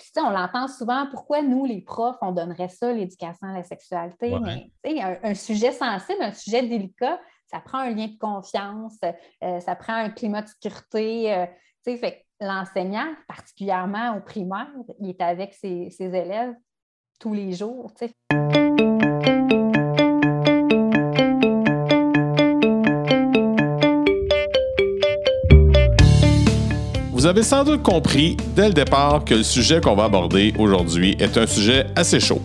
puis, tu sais, on l'entend souvent, pourquoi nous, les profs, on donnerait ça, l'éducation à la sexualité? Mais, tu sais, un, sujet sensible, un sujet délicat, ça prend un lien de confiance, euh, ça prend un climat de sécurité. Euh, fait l'enseignant, particulièrement au primaire, il est avec ses, ses élèves tous les jours, avez sans doute compris dès le départ que le sujet qu'on va aborder aujourd'hui est un sujet assez chaud.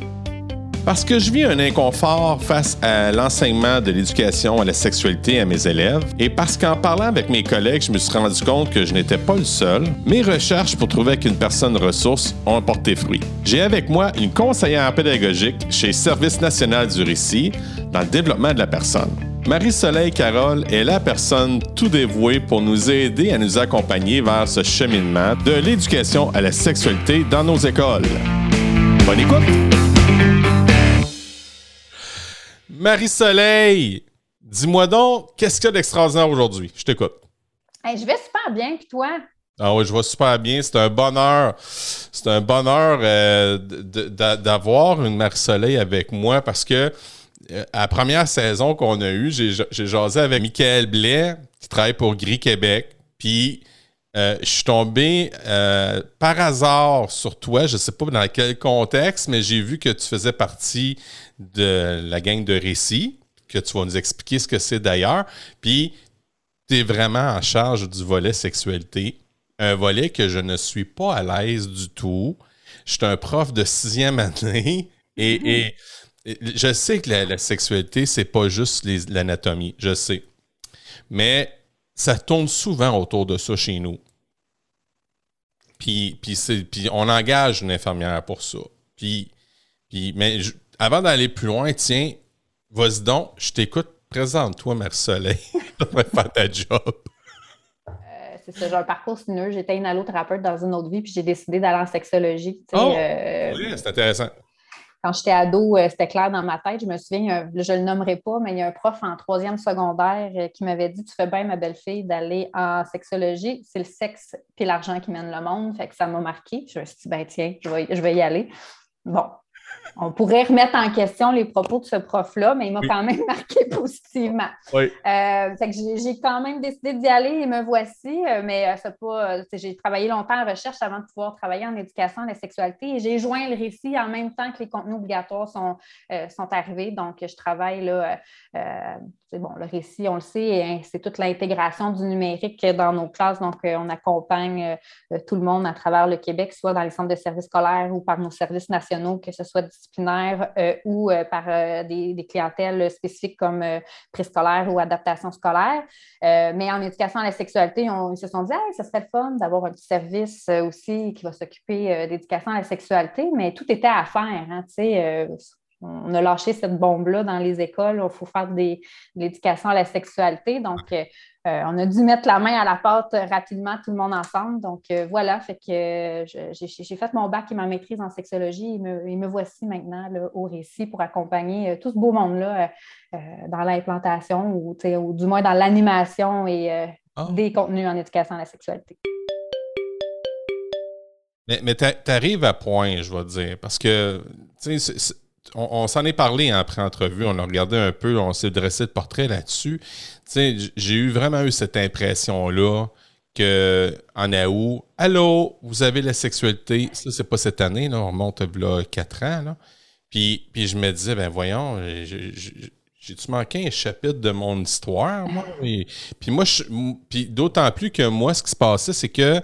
Parce que je vis un inconfort face à l'enseignement de l'éducation à la sexualité à mes élèves et parce qu'en parlant avec mes collègues, je me suis rendu compte que je n'étais pas le seul, mes recherches pour trouver qu'une personne ressource ont porté fruit. J'ai avec moi une conseillère pédagogique chez Service national du récit dans le développement de la personne. Marie-Soleil Carole est la personne tout dévouée pour nous aider à nous accompagner vers ce cheminement de l'éducation à la sexualité dans nos écoles. Bonne écoute! Marie-Soleil, dis-moi donc, qu'est-ce qu'il y a d'extraordinaire aujourd'hui? Je t'écoute. je vais super bien, puis toi? Ah oui, je vais super bien. C'est un bonheur. C'est un bonheur euh, d'avoir une Marie-Soleil avec moi parce que à la première saison qu'on a eue, j'ai jasé avec Michael Blais, qui travaille pour Gris Québec. Puis, euh, je suis tombé euh, par hasard sur toi. Je ne sais pas dans quel contexte, mais j'ai vu que tu faisais partie de la gang de récits, que tu vas nous expliquer ce que c'est d'ailleurs. Puis, tu es vraiment en charge du volet sexualité. Un volet que je ne suis pas à l'aise du tout. Je suis un prof de sixième année et je sais que la, sexualité, c'est pas juste l'anatomie, je sais. Mais ça tourne souvent autour de ça chez nous. Puis, puis, on engage une infirmière pour ça. Puis, puis mais avant d'aller plus loin, tiens, vas-y donc, je t'écoute, présente-toi, Mère-Soleil, faire ta job. Euh, c'est ça, j'ai un parcours sinueux. J'étais une allothérapeute dans une autre vie, puis j'ai décidé d'aller en sexologie. Oh, euh, oui, c'est intéressant quand j'étais ado, euh, c'était clair dans ma tête. Je me souviens, je ne le nommerai pas, mais il y a un prof en troisième secondaire euh, qui m'avait dit Tu fais bien, ma belle-fille, d'aller en sexologie. C'est le sexe et l'argent qui mènent le monde. Fait que ça m'a marqué. Je me suis dit ben, tiens, je vais, je vais y aller. Bon, on pourrait remettre en question les propos de ce prof-là, mais il m'a quand même marqué positivement. Oui. Euh, j'ai quand même décidé d'y aller et me voici, euh, mais euh, c'est pas. J'ai travaillé longtemps en recherche avant de pouvoir travailler en éducation à la sexualité et j'ai joint le récit en même temps que les contenus obligatoires sont, sont arrivés. Donc, je travaille là. Bon, le récit, on le sait, hein, c'est toute l'intégration du numérique dans nos classes. Donc, on accompagne tout le monde à travers le Québec, soit dans les centres de services scolaires ou par nos services nationaux, que ce soit disciplinaire euh, ou euh, par euh, des, clientèles spécifiques comme préscolaire ou adaptation scolaire. mais en éducation à la sexualité, ils se sont dit ce serait le fun d'avoir un petit service aussi qui va s'occuper d'éducation à la sexualité, mais tout était à faire. Hein, on a lâché cette bombe-là dans les écoles. Il faut faire de l'éducation à la sexualité. Donc, euh, on a dû mettre la main à la pâte rapidement, tout le monde ensemble. Donc euh, voilà, fait que euh, j'ai fait mon bac et ma maîtrise en sexologie et me, voici maintenant au récit pour accompagner tout ce beau monde-là dans l'implantation ou, du moins dans l'animation et ah. des contenus en éducation à la sexualité. Mais, mais tu arrives à point, je vais dire, parce que on, s'en est parlé après entrevue, on a regardé un peu, on s'est dressé de portrait là-dessus. J'ai eu vraiment eu cette impression-là que en août, allô, vous avez la sexualité, ça c'est pas cette année, là, on remonte là quatre ans, là. Puis, puis je me disais, ben voyons, j'ai-tu manqué un chapitre de mon histoire, moi? puis moi, d'autant plus que moi, ce qui se passait, c'est que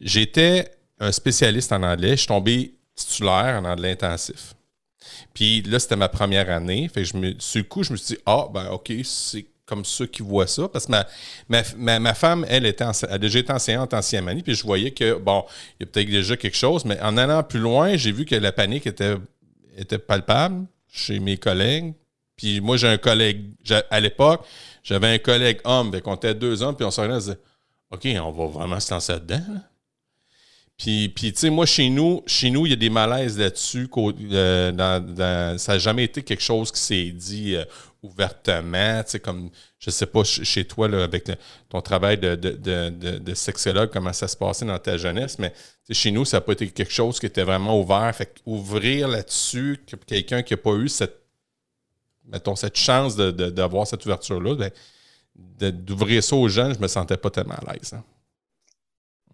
j'étais un spécialiste en anglais, je suis tombé titulaire en anglais intensif. Puis là, c'était ma première année. Fait que je me, sur le coup, je me suis dit, ah, ben, OK, c'est comme ça qui voient ça. Parce que ma, ma, femme, elle, était a déjà été enseignante en année. Puis je voyais que, bon, il y a peut-être déjà quelque chose. Mais en allant plus loin, j'ai vu que la panique était, était palpable chez mes collègues. Puis moi, j'ai un collègue, à l'époque, j'avais un collègue homme. Fait qu'on était deux hommes. Puis on se regardait, on disait, OK, on va vraiment se lancer dedans. Puis, puis tu sais, moi, chez nous, chez nous, il y a des malaises là-dessus. Euh, ça n'a jamais été quelque chose qui s'est dit euh, ouvertement. Tu sais, comme, je sais pas, chez toi, là, avec ton travail de, de, sexologue, comment ça se passait dans ta jeunesse, mais chez nous, ça n'a pas été quelque chose qui était vraiment ouvert. Fait ouvrir là-dessus, quelqu'un qui n'a pas eu cette, mettons, cette chance d'avoir cette ouverture-là, ben, d'ouvrir ça aux jeunes, je me sentais pas tellement à l'aise. Hein.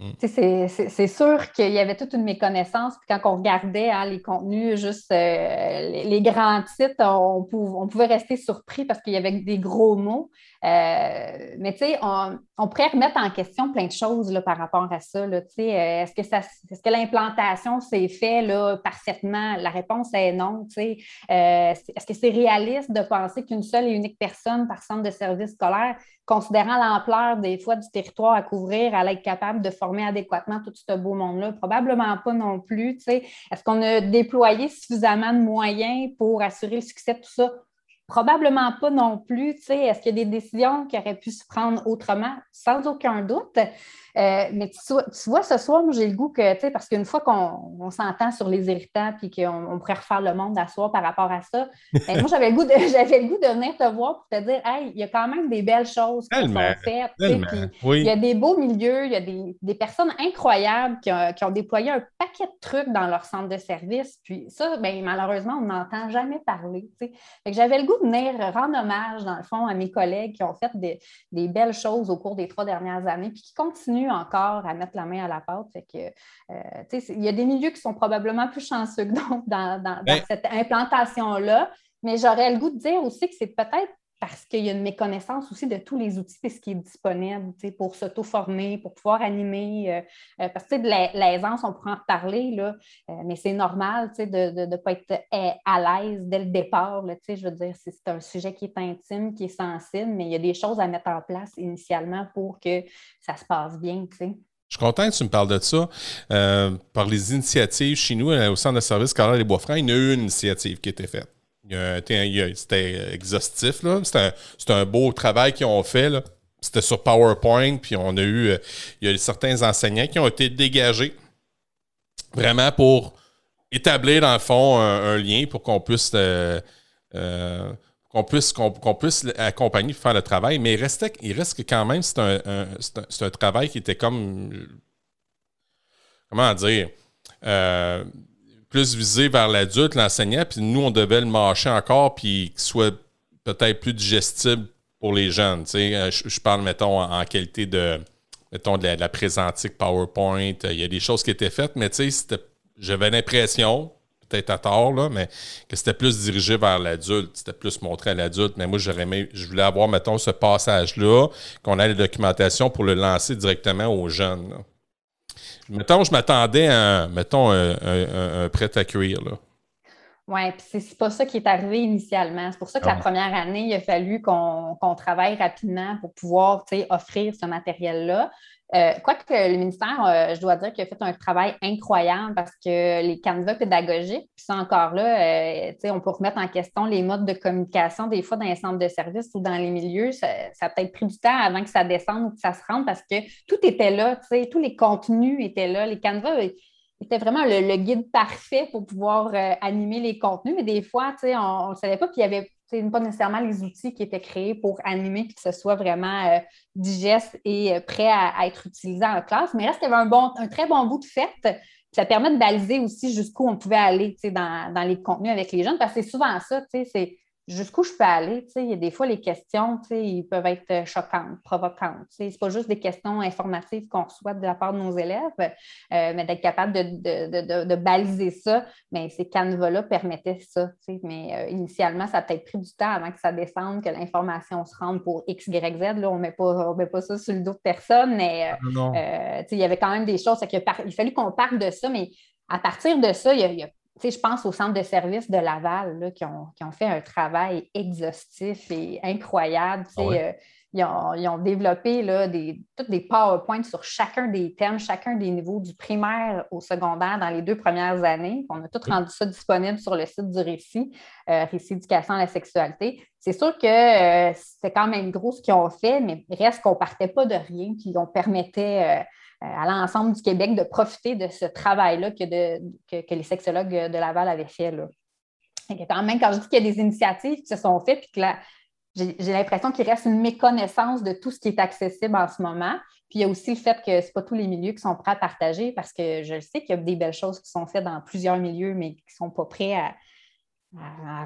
Mm. C'est sûr qu'il y avait toute une méconnaissance. Puis quand on regardait hein, les contenus, juste euh, les, grands titres, on, pouvait rester surpris parce qu'il y avait des gros mots. Euh, mais on, pourrait remettre en question plein de choses par rapport à ça. Euh, est-ce que, est que l'implantation s'est fait parfaitement? La réponse est non. Est-ce que c'est réaliste de penser qu'une seule et unique personne par centre de service scolaire considérant l'ampleur des fois du territoire à couvrir, à être capable de former adéquatement tout ce beau monde-là? Probablement pas non plus. Est-ce qu'on a déployé suffisamment de moyens pour assurer le succès de tout ça? Probablement pas non plus. Est-ce qu'il y a des décisions qui auraient pu se prendre autrement? Sans aucun doute. Euh, mais tu, vois, ce soir, moi, j'ai le goût que, tu sais, parce qu'une fois qu'on s'entend sur les irritants puis qu'on pourrait refaire le monde à par rapport à ça, ben, moi, j'avais le, goût de, le goût de venir te voir pour te dire, hey, il y a quand même des belles choses qui sont faites. Il y a des beaux milieux, il y a des, personnes incroyables qui ont, déployé un paquet de trucs dans leur centre de service. Puis ça, ben, malheureusement, on n'entend jamais parler. j'avais le goût de venir rendre hommage, dans le fond, à mes collègues qui ont fait des, des belles choses au cours des trois dernières années puis qui continuent encore à mettre la main à la pâte. que, euh, il y a des milieux qui sont probablement plus chanceux que d'autres dans, ben cette implantation-là. Mais j'aurais le goût de dire aussi que c'est peut-être parce qu'il y a une méconnaissance aussi de tous les outils et ce qui est disponible pour s'auto-former, pour pouvoir animer. Euh, euh, parce que de l'aisance, on pourrait en parler, là, euh, mais c'est normal de ne pas être à l'aise dès le départ. je veux dire, c'est un sujet qui est intime, qui est sensible, mais il y a des choses à mettre en place initialement pour que ça se passe bien. Je suis content que tu me parles de ça. par les initiatives chez nous, au Centre de service Carole des Bois-Francs, il y a eu une initiative qui a été faite. C'était exhaustif. C'était un, beau travail qu'ils ont fait. C'était sur PowerPoint. Puis on a eu. Euh, il y a certains enseignants qui ont été dégagés vraiment pour établir, dans le fond, un, lien pour qu'on puisse. Euh, euh, qu'on puisse, puisse accompagner pour faire le travail, mais il, reste que quand même, c'est un, un, travail qui était comme. Comment dire? Plus visé vers l'adulte, l'enseignant, puis nous, on devait le mâcher encore, puis qu'il soit peut-être plus digestible pour les jeunes. Euh, je, parle, mettons, en, qualité de, mettons, de la, présentique PowerPoint. Il y a des choses qui étaient faites, mais j'avais l'impression, peut-être à tort, là, mais que c'était plus dirigé vers l'adulte. C'était plus montré à l'adulte. Mais moi, j'aurais je voulais avoir, mettons, ce passage-là, qu'on ait la documentation pour le lancer directement aux jeunes. Mettons, je m'attendais à, mettons, un, prêt à cuire, là. Oui, puis c'est pas ça qui est arrivé initialement. C'est pour ça que la première année, il a fallu qu'on travaille rapidement pour pouvoir offrir ce matériel-là. Euh, quoique le ministère, euh, je dois dire qu'il a fait un travail incroyable parce que les canevas pédagogiques, puis ça encore là, euh, on peut remettre en question les modes de communication des fois dans les centres de services ou dans les milieux. Ça, a peut-être pris du temps avant que ça descende ou que ça se rende parce que tout était là, tous les contenus étaient là. Les canevas étaient vraiment le, guide parfait pour pouvoir animer les contenus, mais des fois, on ne le savait pas, puis il y avait pas nécessairement les outils qui étaient créés pour animer que ce soit vraiment euh, digeste et euh, prêt à, être utilisé en classe. Mais reste qu'il y avait un, bon, un très bon bout de fait. Ça permet de baliser aussi jusqu'où on pouvait aller dans, dans les contenus avec les jeunes, parce que c'est souvent ça, c'est jusqu'où je peux aller. Il y a des fois, les questions, ils peuvent être euh, choquantes, provocantes. Ce n'est pas juste des questions informatives qu'on reçoit de la part de nos élèves, euh, mais d'être capable de, baliser ça, mais ces canevas-là permettaient ça. Mais euh, initialement, ça a peut-être pris du temps avant que ça descende, que l'information se rende pour X, Y, Z. Là, on ne met pas ça sur le dos de personne, mais ah, il y avait quand même des choses. Il a, fallu qu'on parle de ça, mais à partir de ça, il y a je pense au centre de services de Laval qui, ont, fait un travail exhaustif et incroyable. Ah euh, ils, ont, développé là, des, toutes des PowerPoints sur chacun des thèmes, chacun des niveaux du primaire au secondaire dans les deux premières années. On a tout rendu ça disponible sur le site du Récit, euh, Récit éducation à la sexualité. C'est sûr que euh, c'est quand même gros ce qu'ils ont fait, mais reste qu'on ne partait pas de rien, puis on permettait à l'ensemble du Québec de profiter de ce travail-là que, que, les sexologues de Laval avaient fait. Là. quand même, quand je dis qu'il y a des initiatives qui se sont faites, puis que j'ai l'impression qu'il reste une méconnaissance de tout ce qui est accessible en ce moment. Puis il y a aussi le fait que ce pas tous les milieux qui sont prêts à partager parce que je sais qu'il y a des belles choses qui sont faites dans plusieurs milieux, mais qui ne sont pas prêts à,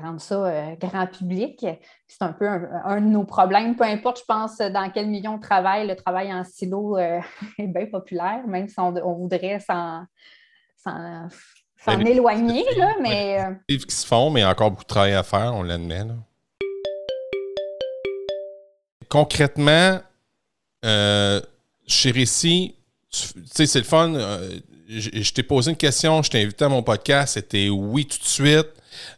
rendre ça euh, grand public. C'est un peu un, de nos problèmes, peu importe, je pense, dans quel milieu on travaille. Le travail en silo euh, est bien populaire, même si on, voudrait s'en éloigner. Là, mais, euh, qui se font, mais il y a encore beaucoup de travail à faire, on l'admet concrètement, euh, chez Récit, tu sais, c'est le fun. Euh, je, t'ai posé une question, je t'ai invité à mon podcast, c'était oui tout de suite.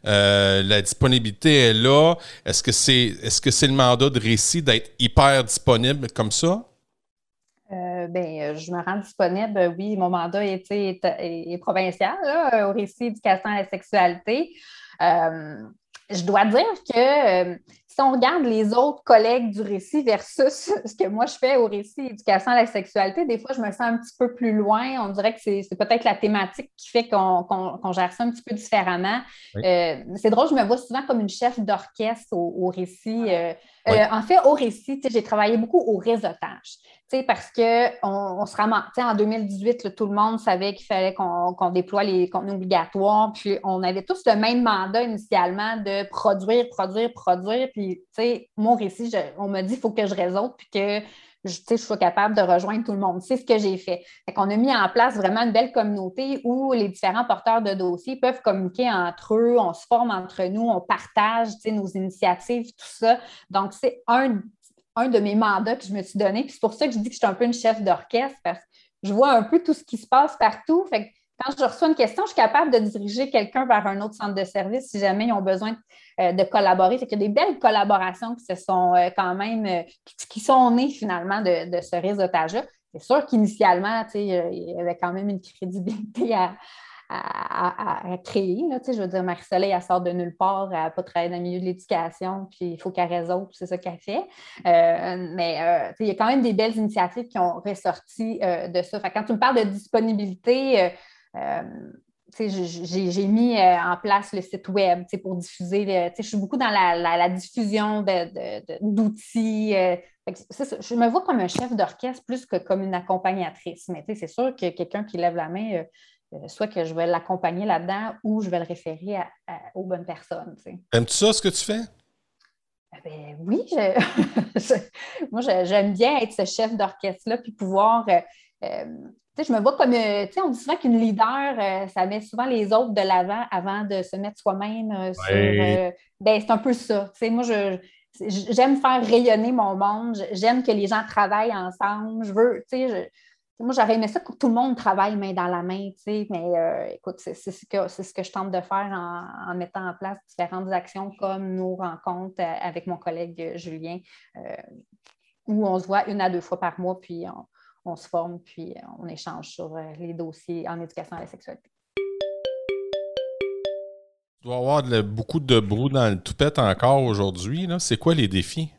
Euh, la disponibilité est là. Est-ce que c'est est-ce le mandat de Récit d'être hyper disponible comme ça? ben, je me rends disponible. Oui, mon mandat est, est, provincial au récit éducation à la sexualité. je dois dire que si on regarde les autres collègues du récit versus ce que moi je fais au récit éducation à la sexualité, des fois je me sens un petit peu plus loin. On dirait que c'est peut-être la thématique qui fait qu'on gère ça un petit peu différemment. Euh, c'est drôle, je me vois souvent comme une chef d'orchestre au, récit. Euh, euh, en fait, au récit, j'ai travaillé beaucoup au réseautage parce qu'on on se ramasse. En 2018, tout le monde savait qu'il fallait qu'on déploie les contenus obligatoires. Puis on avait tous le même mandat initialement de produire, produire, produire. Puis, mon récit, on m'a dit qu'il faut que je réseaute puis que je, je sois capable de rejoindre tout le monde. C'est ce que j'ai fait. fait on a mis en place vraiment une belle communauté où les différents porteurs de dossiers peuvent communiquer entre eux, on se forme entre nous, on partage nos initiatives, tout ça. Donc, c'est un un de mes mandats que je me suis donné. c'est pour ça que je dis que je suis un peu une chef d'orchestre parce que je vois un peu tout ce qui se passe partout. Fait quand je reçois une question, je suis capable de diriger quelqu'un vers un autre centre de service si jamais ils ont besoin de, euh, collaborer. Il y a des belles collaborations qui se sont euh, quand même, euh, qui, sont nées finalement de, de ce réseautage-là. C'est sûr qu'initialement, il y avait quand même une crédibilité à, créer. je veux dire, Marie-Soleil, elle sort de nulle part, elle n'a pas travaillé dans le milieu de l'éducation, puis il faut qu'elle résolve, c'est ça qu'elle fait. Mais il y a quand même des belles initiatives qui ont ressorti de ça. quand tu me parles de disponibilité, j'ai mis en place le site web pour diffuser. je suis beaucoup dans la, diffusion d'outils. je me vois comme un chef d'orchestre plus que comme une accompagnatrice. Mais c'est sûr que quelqu'un qui lève la main, euh, soit que je vais l'accompagner là-dedans ou je vais le référer aux bonnes personnes. Aimes-tu ça, ce que tu fais? Eh ben, oui, moi j'aime bien être ce chef d'orchestre-là, puis pouvoir. Euh, euh, je me vois comme, on dit souvent qu'une leader, ça met souvent les autres de l'avant avant de se mettre soi-même sur. ben, c'est un peu ça. moi, je, j'aime faire rayonner mon monde, j'aime que les gens travaillent ensemble. Je veux, tu sais, moi, j'aurais aimé ça que tout le monde travaille main dans la main, mais euh, écoute, c'est ce, que, ce que je tente de faire en, mettant en place différentes actions comme nos rencontres euh, avec mon collègue euh, Julien, où on se voit une à deux fois par mois, puis on, se forme, puis on échange sur les dossiers en éducation à la sexualité. Tu dois avoir beaucoup de brou dans le toupette encore aujourd'hui. C'est quoi les défis?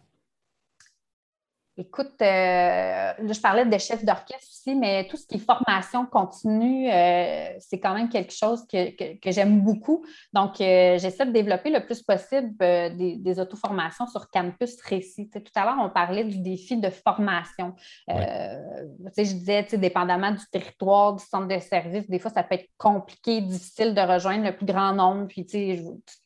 Écoute, euh, je parlais de chef d'orchestre aussi, mais tout ce qui est formation continue, euh, c'est quand même quelque chose que, j'aime beaucoup. Donc, euh, j'essaie de développer le plus possible des, des auto-formations sur Campus Récit. tout à l'heure, on parlait du défi de formation. je disais, dépendamment du territoire, du centre de service, des fois, ça peut être compliqué, difficile de rejoindre le plus grand nombre. Puis, tu sais,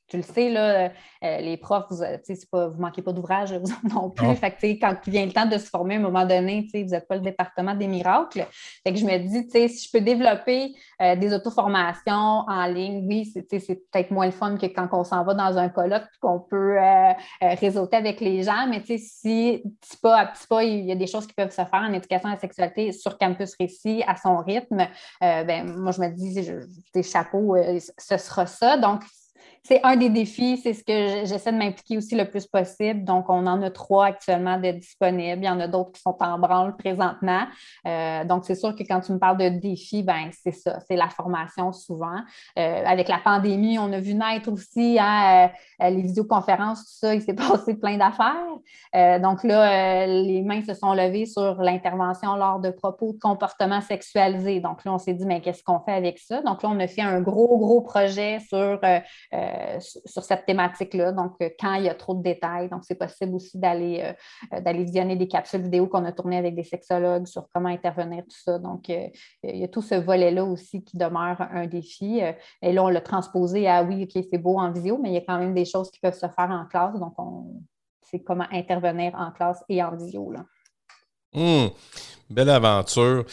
tu le sais, là, euh, les profs, vous ne manquez pas d'ouvrage non plus. Fait que, quand il vient le temps de se former à un moment donné, vous n'êtes pas le département des miracles. Fait que je me dis, si je peux développer euh, des auto-formations en ligne, oui, c'est peut-être moins le fun que quand on s'en va dans un colloque qu'on peut euh, réseauter avec les gens. Mais si petit pas à petit pas, il y a des choses qui peuvent se faire en éducation à la sexualité sur campus récit à son rythme, ben, moi, je me dis, chapeau, ce sera ça. Donc, c'est un des défis, c'est ce que j'essaie de m'impliquer aussi le plus possible. Donc, on en a trois actuellement de disponibles. Il y en a d'autres qui sont en branle présentement. Euh, donc, c'est sûr que quand tu me parles de défis, ben c'est ça, c'est la formation souvent. Euh, avec la pandémie, on a vu naître aussi hein, euh, les vidéoconférences, tout ça, il s'est passé plein d'affaires. donc là, les mains se sont levées sur l'intervention lors de propos de comportement sexualisé. Donc là, on s'est dit, mais qu'est-ce qu'on fait avec ça? Donc là, on a fait un gros, gros projet sur euh, sur cette thématique-là. Donc, euh, quand il y a trop de détails, donc c'est possible aussi d'aller euh, d'aller visionner des capsules vidéo qu'on a tournées avec des sexologues sur comment intervenir, tout ça. Donc, il y a tout ce volet-là aussi qui demeure un défi. Et là, on l'a transposé à oui, OK, c'est beau en visio, mais il y a quand même des choses qui peuvent se faire en classe. Donc, on c'est comment intervenir en classe et en visio. Là. Hum, belle aventure.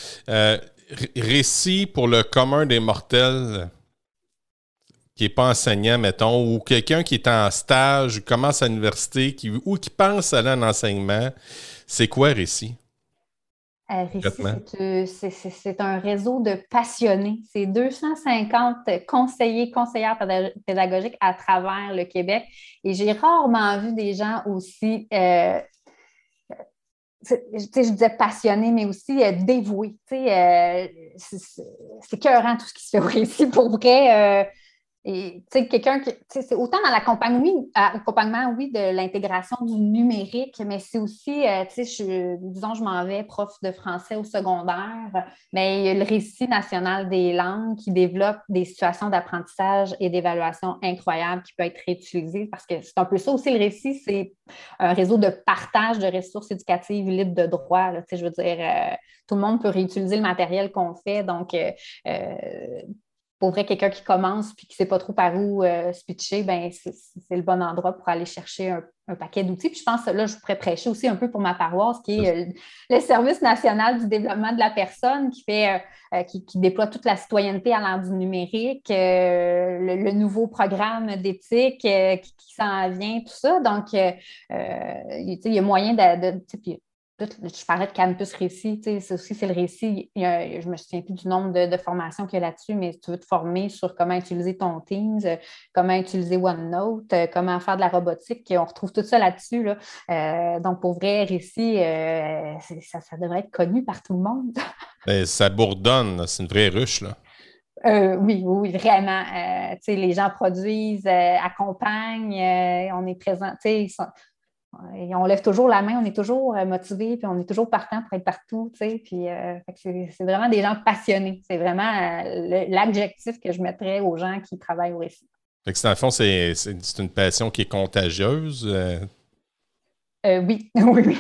récit pour le commun des mortels qui n'est pas enseignant, mettons, ou quelqu'un qui est en stage, commence à l'université, qui, ou qui pense aller en enseignement, c'est quoi Récit? Euh, Récit, c'est un réseau de passionnés. C'est 250 conseillers, conseillères pédagogiques à travers le Québec. Et j'ai rarement vu des gens aussi, euh, je disais passionnés, mais aussi euh, dévoués. Euh, c'est cœurant tout ce qui se fait au Récit. Pour vrai, et quelqu'un qui. C'est autant dans l'accompagnement, oui, de l'intégration du numérique, mais c'est aussi, euh, sais, disons, je m'en vais prof de français au secondaire, mais il y a le récit national des langues qui développe des situations d'apprentissage et d'évaluation incroyables qui peuvent être réutilisées parce que c'est un peu ça aussi, le récit, c'est un réseau de partage de ressources éducatives libres de droit. sais, je veux dire, euh, tout le monde peut réutiliser le matériel qu'on fait. Donc, euh, pour vrai, quelqu'un qui commence puis qui ne sait pas trop par où euh, se pitcher, ben, c'est le bon endroit pour aller chercher un, paquet d'outils. Puis je pense que là, je pourrais prêcher aussi un peu pour ma paroisse, qui est euh, le service national du développement de la personne, qui fait euh, qui, déploie toute la citoyenneté à l'ère du numérique, le, nouveau programme d'éthique qui, s'en vient, tout ça. Donc, il y a moyen de, de je parlais de campus récit, ça aussi, c'est le récit. je ne me souviens plus du nombre de, formations qu'il y a là-dessus, mais si tu veux te former sur comment utiliser ton Teams, euh, comment utiliser OneNote, euh, comment faire de la robotique, on retrouve tout ça là-dessus. Euh, donc, pour vrai, récit, ça, devrait être connu par tout le monde. Ben, ça bourdonne, c'est une vraie ruche, là. oui, oui, vraiment. les gens produisent, accompagnent, on est présent on lève toujours la main, on est toujours euh, motivé, puis on est toujours partant pour être partout, tu sais. Puis euh, c'est vraiment des gens passionnés. C'est vraiment euh, l'adjectif que je mettrais aux gens qui travaillent au récit. Fait que dans le fond, c'est une passion qui est contagieuse. oui, oui,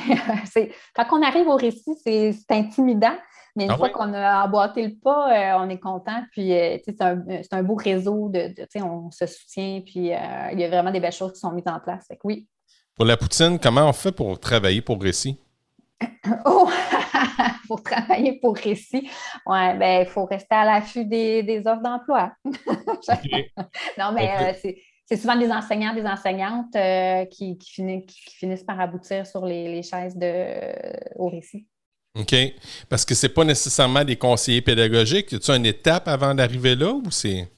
oui. quand on arrive au récit, c'est intimidant. Mais une ah fois qu'on a emboîté le pas, on est content. Puis, c'est un, un, beau réseau de, de on se soutient. Puis, il y a vraiment des belles choses qui sont mises en place. Fait que oui, pour la poutine, comment on fait pour travailler pour Récit? Oh! pour travailler pour Récit, ouais, ben, il faut rester à l'affût des, offres d'emploi. non, mais euh, c'est souvent des enseignants, des enseignantes euh, qui, finissent, par aboutir sur les, chaises de, au récit. OK. Parce que ce n'est pas nécessairement des conseillers pédagogiques. Y a une étape avant d'arriver là ou c'est.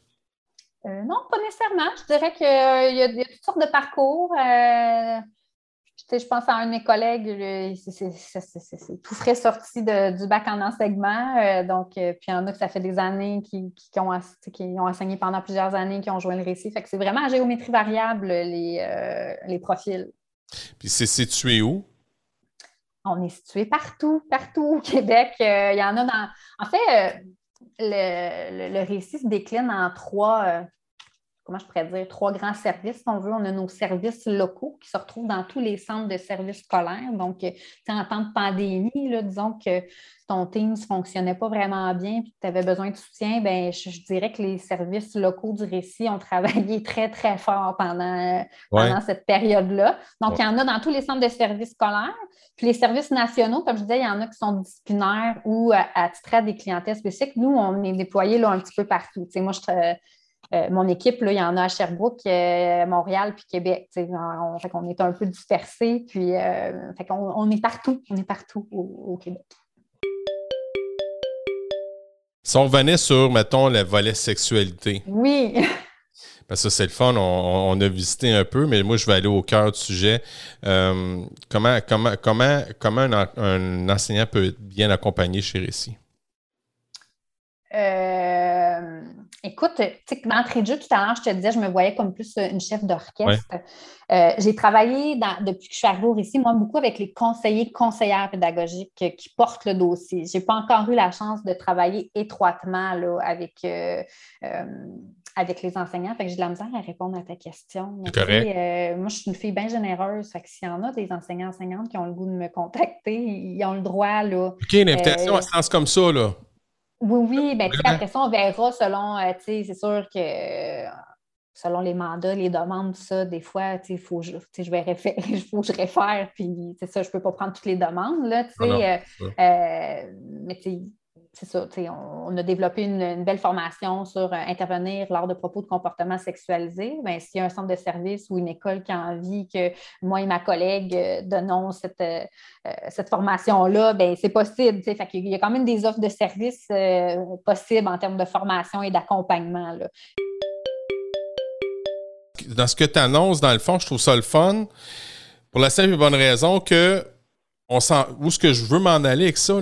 Euh, non, pas nécessairement. Je dirais qu'il euh, y, a toutes sortes de parcours. Euh, je pense à un de mes collègues, c'est tout frais sorti du bac en enseignement. donc, puis il y en a que ça fait des années qui, ont, enseigné pendant plusieurs années, qui ont joué le récit. Fait que c'est vraiment à géométrie variable, les, profils. Puis c'est situé où? On est situé partout, partout au Québec. il y en a dans. En fait, le, récit se décline en trois, euh, comment je pourrais dire, trois grands services, si on veut. On a nos services locaux qui se retrouvent dans tous les centres de services scolaires. Donc, euh, en temps de pandémie, là, disons que ton Teams ne fonctionnait pas vraiment bien et que tu avais besoin de soutien, ben, je, dirais que les services locaux du récit ont travaillé très, très fort pendant, pendant cette période-là. Donc, il y en a dans tous les centres de services scolaires. Puis les services nationaux, comme je disais, il y en a qui sont disciplinaires ou à, à des clientèles spécifiques. Nous, on est déployés là, un petit peu partout. moi, je, euh, mon équipe, là, il y en a à Sherbrooke, euh, Montréal puis Québec. On, fait qu'on est un peu dispersés, puis euh, fait on est partout, on est partout au, Québec. Si on revenait sur, mettons, le volet sexualité. Oui. parce que c'est le fun, on, a visité un peu, mais moi, je vais aller au cœur du sujet. Comment comment, comment, comment un, enseignant peut être bien accompagné chez Récit? Euh, écoute, d'entrée de jeu, tout à l'heure, je te disais, je me voyais comme plus une chef d'orchestre. Euh, j'ai travaillé depuis que je suis arrivée au Récit, moi, beaucoup avec les conseillers, conseillères pédagogiques qui portent le dossier. Je n'ai pas encore eu la chance de travailler étroitement là, avec avec les enseignants. Fait que j'ai de la misère à répondre à ta question. Euh, moi, je suis une fille bien généreuse. Fait que s'il y en a des enseignants, enseignantes qui ont le goût de me contacter, ils ont le droit. Là, OK, une invitation à euh, sens comme ça, là. Oui, oui. Ben, après ça, on verra selon, euh, sais, c'est sûr que selon les mandats, les demandes, tout ça, des fois, il faut, je, je vais faut que je réfère, puis c'est ça, je ne peux pas prendre toutes les demandes, là, tu sais. Euh, mais tu c'est ça, on, a développé une, belle formation sur euh, intervenir lors de propos de comportement sexualisé. Bien, s'il y a un centre de service ou une école qui a envie que moi et ma collègue euh, donnons cette, euh, cette formation-là, bien, c'est possible. Il y a quand même des offres de services possibles en termes de formation et d'accompagnement. Dans ce que tu annonces, dans le fond, je trouve ça le fun pour la simple et bonne raison que on où ce que je veux m'en aller avec ça,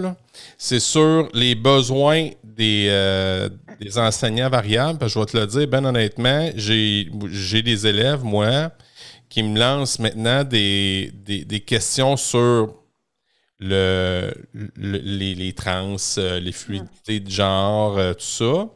c'est sur les besoins des, euh, enseignants variables. Je vais te le dire, ben honnêtement, j'ai des élèves, moi, qui me lancent maintenant des questions sur le, les, trans, euh, les fluidités de genre, euh, tout ça.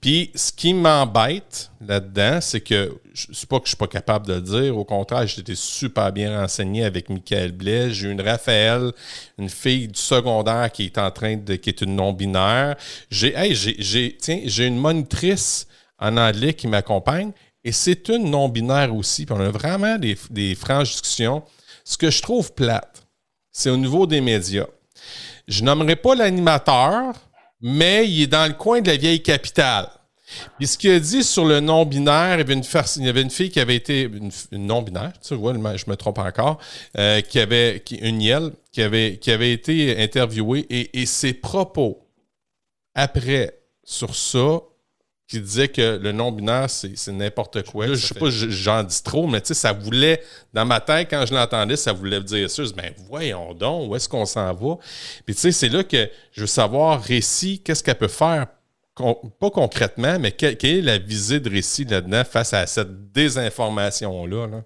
Puis ce qui m'embête là-dedans, c'est que c'est pas que je suis pas capable de le dire. Au contraire, j'étais super bien renseigné avec Michael Blais. J'ai une Raphaël, une fille du secondaire qui est en train de. qui est une non-binaire. J'ai j'ai, j'ai une monitrice en anglais qui m'accompagne et c'est une non-binaire aussi. Puis on a vraiment des, des franches discussions. Ce que je trouve plate c'est au niveau des médias. Je nommerai pas l'animateur, mais il est dans le coin de la vieille capitale. Puis ce qu'il a dit sur le non-binaire, il y avait une, fille qui avait été une, non-binaire, tu vois, je me trompe encore, euh, qui avait une qui avait été interviewée et ses propos après sur ça qui disait que le non-binaire, c'est n'importe quoi. je sais pas, j'en dis trop, mais tu sais, ça voulait, dans ma tête, quand je l'entendais, ça voulait dire ça. Je ben voyons donc, où est-ce qu'on s'en va? Puis tu sais, c'est là que je veux savoir, Récit, qu'est-ce qu'elle peut faire pas concrètement, mais quelle, est la visée de récit là-dedans face à cette désinformation-là? Là?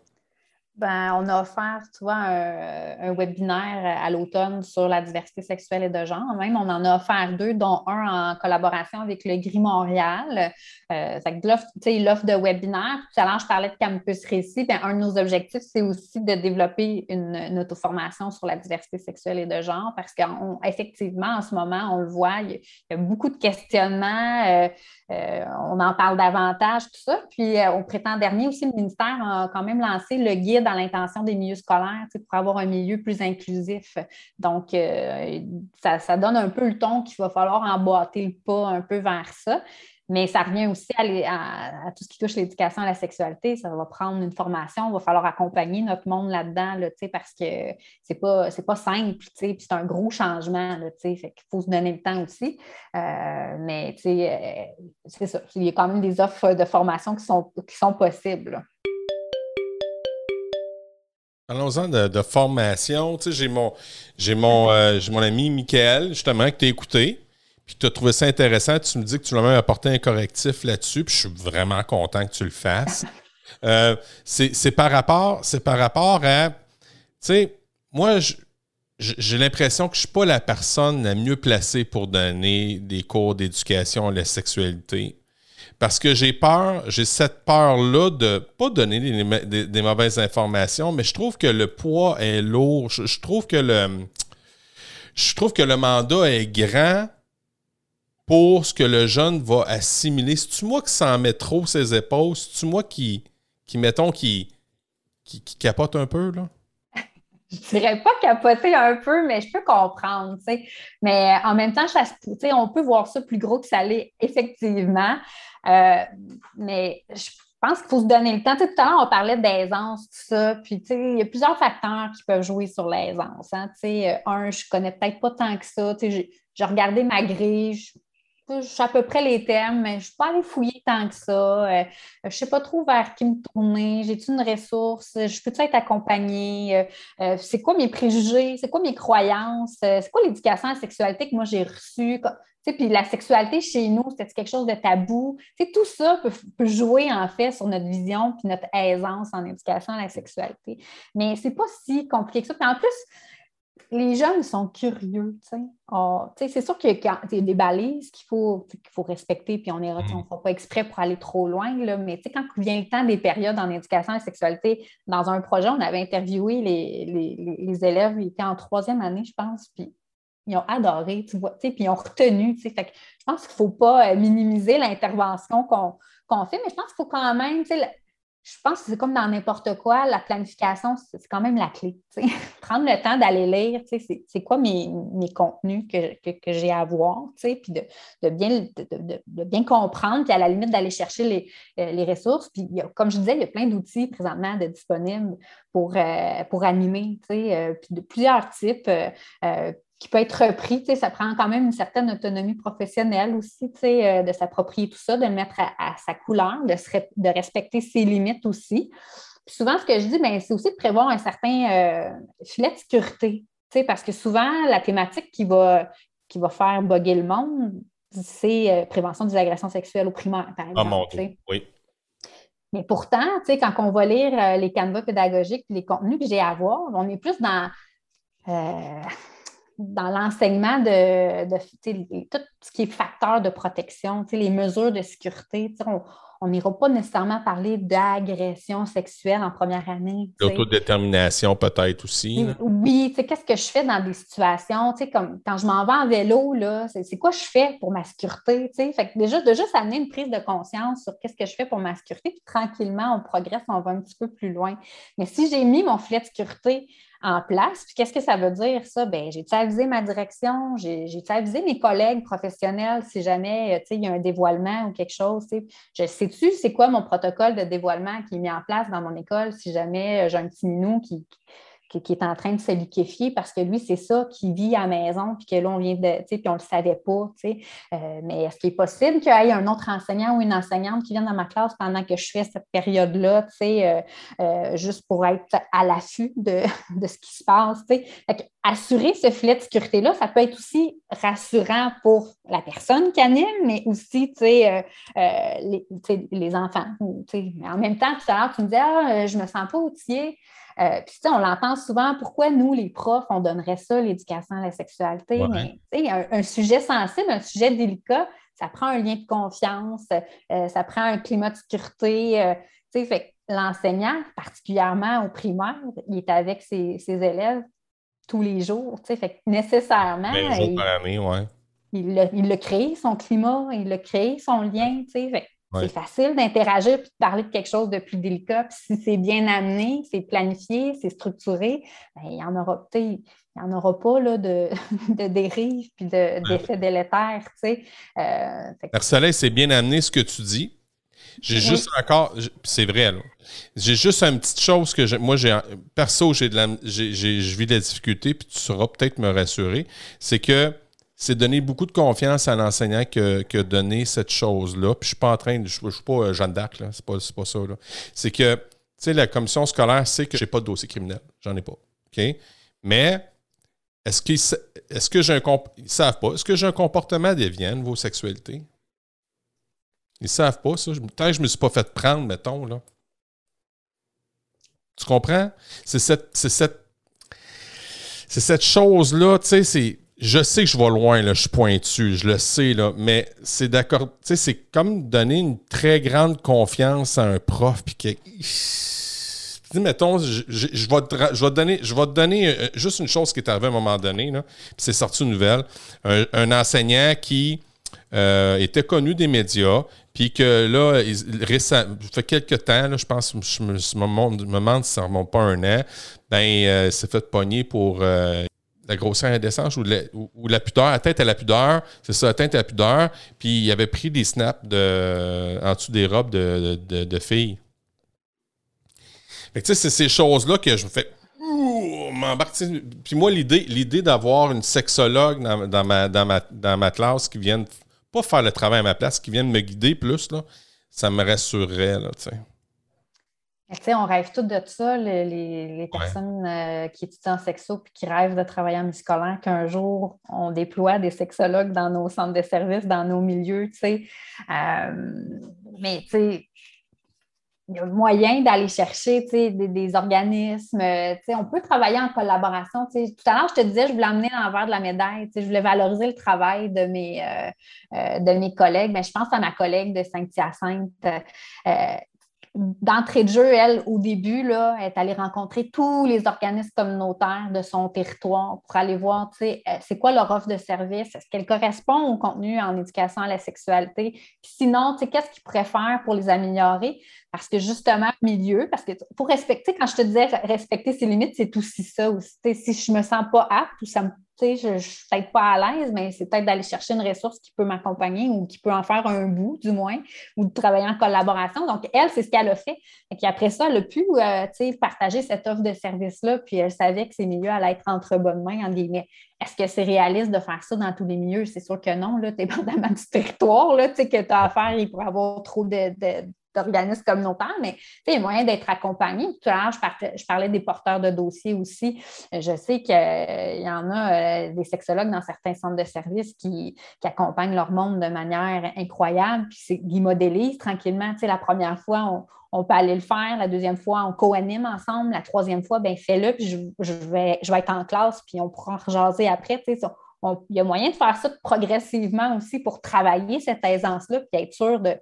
Ben, on a offert, tu vois, un, webinaire à l'automne sur la diversité sexuelle et de genre. Même, on en a offert deux, dont un en collaboration avec le Gris Montréal. Euh, l'offre de webinaire. Tout à l'heure, je parlais de Campus Récit. Ben, un de nos objectifs, c'est aussi de développer une, auto-formation sur la diversité sexuelle et de genre parce qu'effectivement, en ce moment, on le voit, il y a, beaucoup de questionnements. Euh, euh, on en parle davantage, tout ça. Puis, au printemps dernier aussi, le ministère a quand même lancé le guide dans l'intention des milieux scolaires pour avoir un milieu plus inclusif. Donc, euh, ça, donne un peu le ton qu'il va falloir emboîter le pas un peu vers ça. Mais ça revient aussi à, tout ce qui touche l'éducation à la sexualité. Ça va prendre une formation, il va falloir accompagner notre monde là-dedans, là, parce que c'est pas, pas simple, c'est un gros changement. Là, fait faut se donner le temps aussi. Euh, mais euh, c'est ça. Il y a quand même des offres de formation qui sont, qui sont possibles. Parlons-en de, formation. J'ai mon, j'ai mon, euh, j'ai mon ami Michael, justement, que tu as écouté, puis tu as trouvé ça intéressant. Tu me dis que tu l'as même apporté un correctif là-dessus, puis je suis vraiment content que tu le fasses. Euh, c'est, par rapport, c'est par rapport à, tu sais, moi, j'ai l'impression que je ne suis pas la personne la mieux placée pour donner des cours d'éducation à la sexualité. Parce que j'ai peur, j'ai cette peur-là de pas donner des, mauvaises informations, mais je trouve que le poids est lourd. Je, trouve que le. Je trouve que le mandat est grand pour ce que le jeune va assimiler. C'est-tu moi qui s'en met trop ses épaules? C'est-tu moi qui, qui mettons, qui, qui, capote un peu, là? je dirais pas capoter un peu, mais je peux comprendre, Mais en même temps, on peut voir ça plus gros que ça l'est effectivement. Euh, mais je pense qu'il faut se donner le temps. tout à l'heure, on parlait d'aisance, tout ça. Puis, il y a plusieurs facteurs qui peuvent jouer sur l'aisance. Hein. Euh, un, je connais peut-être pas tant que ça. J'ai regardé ma grille, sais à peu près les thèmes, mais je ne suis pas allée fouiller tant que ça. Euh, je ne sais pas trop vers qui me tourner. J'ai-tu une ressource? Je peux-tu être accompagnée? Euh, euh, c'est quoi mes préjugés? C'est quoi mes croyances? c'est quoi l'éducation à la sexualité que moi j'ai reçue? Puis la sexualité chez nous, c'est quelque chose de tabou? tout ça peut, peut, jouer en fait sur notre vision puis notre aisance en éducation à la sexualité. Mais c'est pas si compliqué que ça. Puis en plus, les jeunes sont curieux. Oh, c'est sûr qu'il y a des balises qu'il faut, qu'il faut respecter, puis on ne mm. fera pas exprès pour aller trop loin. Là, mais quand vient le temps des périodes en éducation à la sexualité, dans un projet, on avait interviewé les, élèves, ils étaient en troisième année, je pense, puis ils ont adoré, tu vois, puis ils ont retenu. Fait que je pense qu'il ne faut pas minimiser l'intervention qu'on fait, mais je pense qu'il faut quand même, je pense que c'est comme dans n'importe quoi, la planification, c'est quand même la clé. Prendre le temps d'aller lire, c'est quoi mes, contenus que, j'ai à voir, puis de, bien, de, bien comprendre, puis à la limite d'aller chercher les, euh, ressources. Puis, comme je disais, il y a plein d'outils présentement de disponibles pour, euh, pour animer, euh, puis de plusieurs types qui peut être repris. Ça prend quand même une certaine autonomie professionnelle aussi, euh, de s'approprier tout ça, de le mettre à, sa couleur, de, de, respecter ses limites aussi. souvent, ce que je dis, ben, c'est aussi de prévoir un certain euh, filet de sécurité, parce que souvent, la thématique qui va, qui va faire bugger le monde, c'est euh, prévention des agressions sexuelles au primaire, par ah, exemple. oui. Mais pourtant, quand on va lire les canevas pédagogiques, les contenus que j'ai à voir, on est plus dans dans l'enseignement de, tout ce qui est facteur de protection, les mesures de sécurité. On n'ira pas nécessairement parler d'agression sexuelle en première année. L'autodétermination peut-être aussi. Oui, qu'est-ce que je fais dans des situations, comme quand je m'en vais en vélo, c'est quoi je fais pour ma sécurité? Fait que déjà, de juste amener une prise de conscience sur qu'est-ce que je fais pour ma sécurité, puis tranquillement, on progresse, on va un petit peu plus loin. Mais si j'ai mis mon filet de sécurité en place. Puis qu'est-ce que ça veut dire, ça? Bien, j'ai-tu avisé ma direction? J'ai-tu avisé mes collègues professionnels si jamais il y a un dévoilement ou quelque chose? Je sais-tu c'est quoi mon protocole de dévoilement qui est mis en place dans mon école si jamais j'ai un petit minou qui, qui, est en train de se liquéfier parce que lui, c'est ça qui vit à la maison, puis que là, on vient de, tu sais, puis on le savait pas, tu sais. Euh, mais est-ce qu'il est possible qu'il y ait un autre enseignant ou une enseignante qui vienne dans ma classe pendant que je fais cette période-là, tu sais, euh, euh, juste pour être à l'affût de, ce qui se passe, tu sais? Assurer ce filet de sécurité-là, ça peut être aussi rassurant pour la personne qui mais aussi, tu sais, les, les, enfants. Mais en même temps, tout à l'heure, tu me disais, ah, je me sens pas outillée. Euh, puis, on l'entend souvent, pourquoi nous, les profs, on donnerait ça, l'éducation à la sexualité? Mais, un, un, sujet sensible, un sujet délicat, ça prend un lien de confiance, euh, ça prend un climat de sécurité. Euh, fait l'enseignant, particulièrement au primaire, il est avec ses, élèves tous les jours. Fait nécessairement. il, il, a, créé son climat, il a créé son lien. Fait c'est facile d'interagir et de parler de quelque chose de plus délicat. si c'est bien amené, c'est planifié, c'est structuré, ben, il n'y en aura il n'y en aura pas là, de, de dérive puis d'effets délétères. Tu euh, c'est bien amené ce que tu dis. J'ai juste encore, c'est vrai, là. J'ai juste une petite chose que moi, j'ai, perso, j'ai de la, je vis de la difficulté, puis tu sauras peut-être me rassurer. C'est que c'est donner beaucoup de confiance à l'enseignant que, que donner cette chose-là. Puis je suis pas en train de. Je, ne suis pas euh, Jeanne d'Arc, là. C'est pas, ça. C'est que, tu sais, la commission scolaire sait que j'ai pas de dossier criminel. J'en ai pas. OK? Mais est-ce est-ce que j'ai un Ils savent pas. Est-ce que j'ai un comportement déviant vos sexualités? Ils savent pas ça. Tant que je me suis pas fait prendre, mettons, là. Tu comprends? C'est cette. C'est cette. C'est cette chose-là, tu sais, c'est je sais que je vais loin, là, je suis pointu, je le sais, là, mais c'est d'accord. C'est comme donner une très grande confiance à un prof, puis que. Dis, mettons, je, vais te, donner, je vais te donner euh, juste une chose qui est arrivée à un moment donné, là, puis c'est sorti une nouvelle. Un, enseignant qui euh, était connu des médias, puis que là, il, fait quelques temps, là, je pense, je me, demande si ça ne remonte pas un an, ben, euh, s'est fait pogner pour la grossière indécence ou, ou, la pudeur, atteinte à la pudeur, c'est ça, atteinte à la pudeur. Puis il avait pris des snaps de, en dessous des robes de, de, filles. Fait que tu sais, c'est ces choses-là que je me fais. Puis moi, l'idée, l'idée d'avoir une sexologue dans, ma, dans, ma, dans ma classe qui vienne pas faire le travail à ma place, qui viennent me guider plus, là, ça me rassurerait, là, tu sais. On rêve tous de ça, les, personnes euh, qui étudient en sexo puis qui rêvent de travailler en musculaire, qu'un jour, on déploie des sexologues dans nos centres de services, dans nos milieux, tu sais. Euh, mais, tu sais, il y a moyen d'aller chercher des, organismes. on peut travailler en collaboration. Tout à l'heure, je te disais, je voulais amener l'envers de la médaille. Je voulais valoriser le travail de mes, euh, euh, de mes collègues. Mais je pense à ma collègue de Saint-Hyacinthe. Euh, d'entrée de jeu, elle, au début, là, est allée rencontrer tous les organismes communautaires de son territoire pour aller voir, c'est quoi leur offre de service, est-ce qu'elle correspond au contenu en éducation à la sexualité, sinon, qu'est-ce qu'ils préfèrent pour les améliorer? Parce que justement, milieu, parce que pour respecter, quand je te disais respecter ses limites, c'est aussi ça aussi. si je me sens pas apte ou ça me je ne suis peut-être pas à l'aise, mais c'est peut-être d'aller chercher une ressource qui peut m'accompagner ou qui peut en faire un bout, du moins, ou de travailler en collaboration. Donc, elle, c'est ce qu'elle a fait. Et après ça, elle a pu euh, partager cette offre de service-là, puis elle savait que ces milieux allaient être entre bonnes mains, en guillemets. Est-ce que c'est réaliste de faire ça dans tous les milieux? C'est sûr que non, là, dépendamment du territoire là, que tu as à faire, il pourrait y avoir trop de, d'organismes communautaires, mais il y a moyen d'être accompagné. Tout à l'heure, je, parlais des porteurs de dossiers aussi. Je sais qu'il y en a euh, des sexologues dans certains centres de services qui, accompagnent leur monde de manière incroyable, puis ils modélisent tranquillement. La première fois, on, peut aller le faire. La deuxième fois, on co-anime ensemble. La troisième fois, ben fais-le, puis je, vais, je vais être en classe, puis on pourra rejaser après. il y a moyen de faire ça progressivement aussi pour travailler cette aisance-là, puis être sûr de,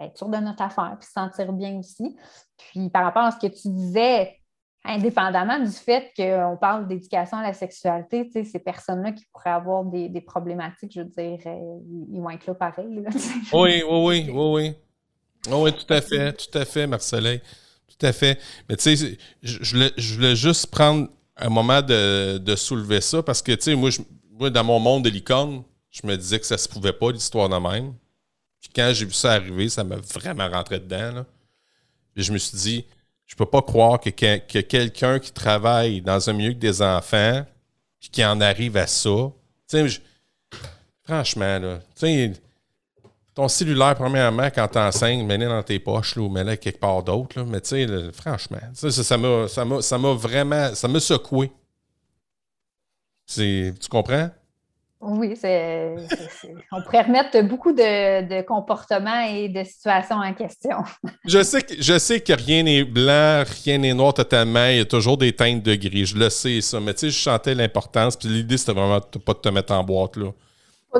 être sûr de notre affaire, puis se sentir bien aussi. Puis par rapport à ce que tu disais, indépendamment du fait qu'on parle d'éducation à la sexualité, ces personnes-là qui pourraient avoir des, problématiques, je veux dire, euh, ils vont être là pareil. oui, oui, oui, oui, oui. Oui, tout à fait, tout à fait, Marcelin. Tout à fait. Mais tu sais, je, voulais, juste prendre un moment de, soulever ça parce que, tu sais, moi, moi, dans mon monde de licorne, je me disais que ça se pouvait pas, l'histoire de même. Puis quand j'ai vu ça arriver, ça m'a vraiment rentré dedans. Là. je me suis dit, je peux pas croire que, que, quelqu'un qui travaille dans un milieu avec des enfants, puis qui en arrive à ça. Sais, franchement, là, ton cellulaire, premièrement, quand tu enseignes, mets-le dans tes poches ou mets-le quelque part d'autre. Mais tu sais, franchement, ça m'a ça, ça vraiment, ça m'a secoué. Tu comprends? Oui, c'est, on pourrait remettre beaucoup de, comportements et de situations en question. je, sais que, je sais que rien n'est blanc, rien n'est noir totalement. Il y a toujours des teintes de gris. Je le sais, ça. Mais tu sais, je sentais l'importance. Puis l'idée, c'était vraiment pas de te mettre en boîte. Là.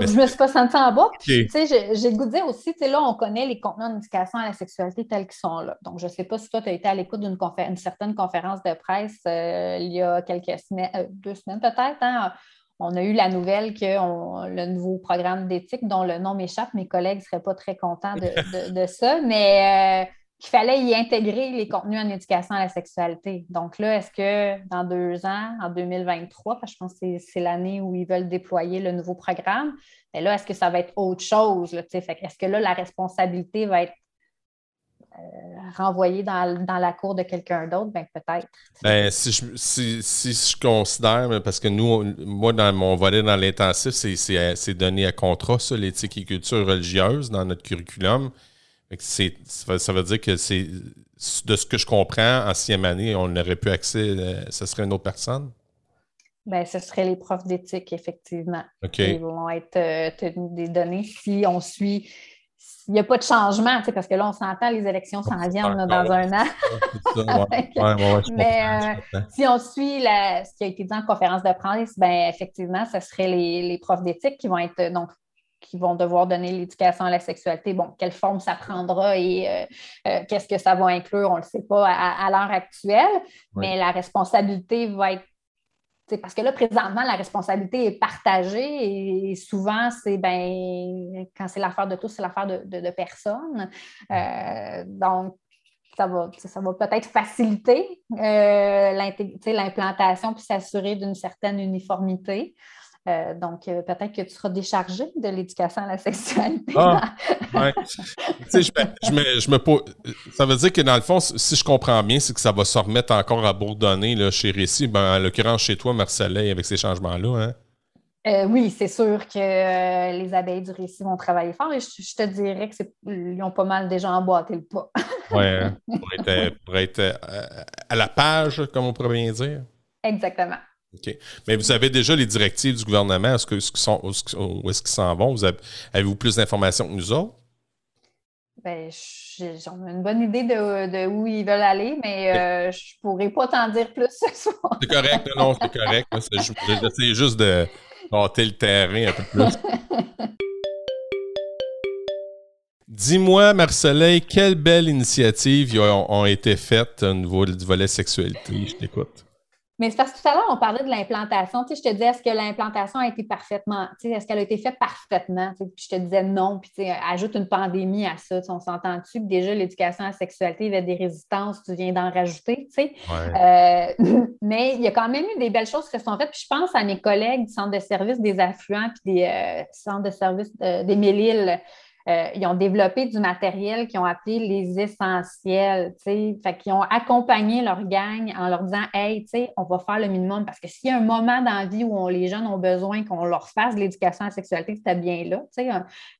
Je me suis pas sentie en boîte. Tu sais, j'ai le goût de dire aussi, tu sais, là, on connaît les contenus d'éducation à la sexualité tels qu'ils sont là. Donc, je ne sais pas si toi, tu as été à l'écoute d'une une certaine conférence de presse euh, il y a quelques semaines, euh, deux semaines peut-être, hein, on a eu la nouvelle que le nouveau programme d'éthique, dont le nom m'échappe, mes collègues ne seraient pas très contents de, ça, mais euh, qu'il fallait y intégrer les contenus en éducation à la sexualité. Donc là, est-ce que dans deux ans, en 2023, parce que je pense que c'est l'année où ils veulent déployer le nouveau programme, mais là, est-ce que ça va être autre chose? Est-ce que là, la responsabilité va être euh, renvoyer dans, la cour de quelqu'un d'autre, ben peut-être. Ben, si je, si, je considère, parce que nous, moi, dans mon volet dans l'intensif, c'est donné à contrat, ça, l'éthique et culture religieuse dans notre curriculum. Ça veut dire que c'est de ce que je comprends, en sixième année, on n'aurait plus accès, euh, ce serait une autre personne? Ben, ce serait les profs d'éthique, effectivement. Ils vont être euh, tenus des données si on suit il n'y a pas de changement, parce que là, on s'entend, les élections s'en viennent dans un an. Mais si on suit ce qui a été dit en conférence de presse, ben effectivement, ce serait les, profs d'éthique qui vont être donc qui vont devoir donner l'éducation à la sexualité. Bon, quelle forme ça prendra et euh, euh, qu'est-ce que ça va inclure, on ne le sait pas à l'heure actuelle, mais la responsabilité va être parce que là, présentement, la responsabilité est partagée et souvent, c'est ben, quand c'est l'affaire de tous, c'est l'affaire de, personne. Euh, donc, ça va, ça va peut-être faciliter euh, l'implantation puis s'assurer d'une certaine uniformité. Euh, donc, peut-être que tu seras déchargé de l'éducation à la sexualité. Ah, je me, ça veut dire que dans le fond, si je comprends bien, c'est que ça va se remettre encore à bourdonner là, chez Récit, ben, en l'occurrence chez toi, Marcelin, avec ces changements-là. Hein? Euh, oui, c'est sûr que euh, les abeilles du récit vont travailler fort et je, te dirais qu'ils ont pas mal déjà emboîté le pas. oui, hein, pour être, euh, à la page, comme on pourrait bien dire. Exactement. OK. Mais vous avez déjà les directives du gouvernement, est-ce que, sont, où est-ce qu'ils s'en vont? Vous avez-vous plus d'informations que nous autres? Ben, j'en ai une bonne idée de, où ils veulent aller, mais je ne pourrais pas t'en dire plus ce soir. C'est correct, non, c'est correct. J'essaie juste de, Hâter le terrain un peu plus. Dis-moi, Marcelin, quelles belles initiatives ont, été faites au niveau du volet sexualité? Je t'écoute. Mais c'est parce que tout à l'heure, on parlait de l'implantation. Tu sais, je te disais, est-ce que l'implantation a été parfaitement, tu sais, est-ce qu'elle a été faite parfaitement? puis je te disais non. Puis tu sais, ajoute une pandémie à ça. on s'entend-tu que déjà l'éducation à la sexualité, il y avait des résistances, tu viens d'en rajouter, tu sais? Euh, mais il y a quand même eu des belles choses qui se sont faites. Puis je pense à mes collègues du centre de service des affluents puis des euh, centres de service des Mélilles euh, ils ont développé du matériel qu'ils ont appelé les essentiels, fait qu'ils ont accompagné leur gang en leur disant Hey, on va faire le minimum parce que s'il y a un moment dans la vie où les jeunes ont besoin qu'on leur fasse l'éducation à la sexualité, c'était bien là.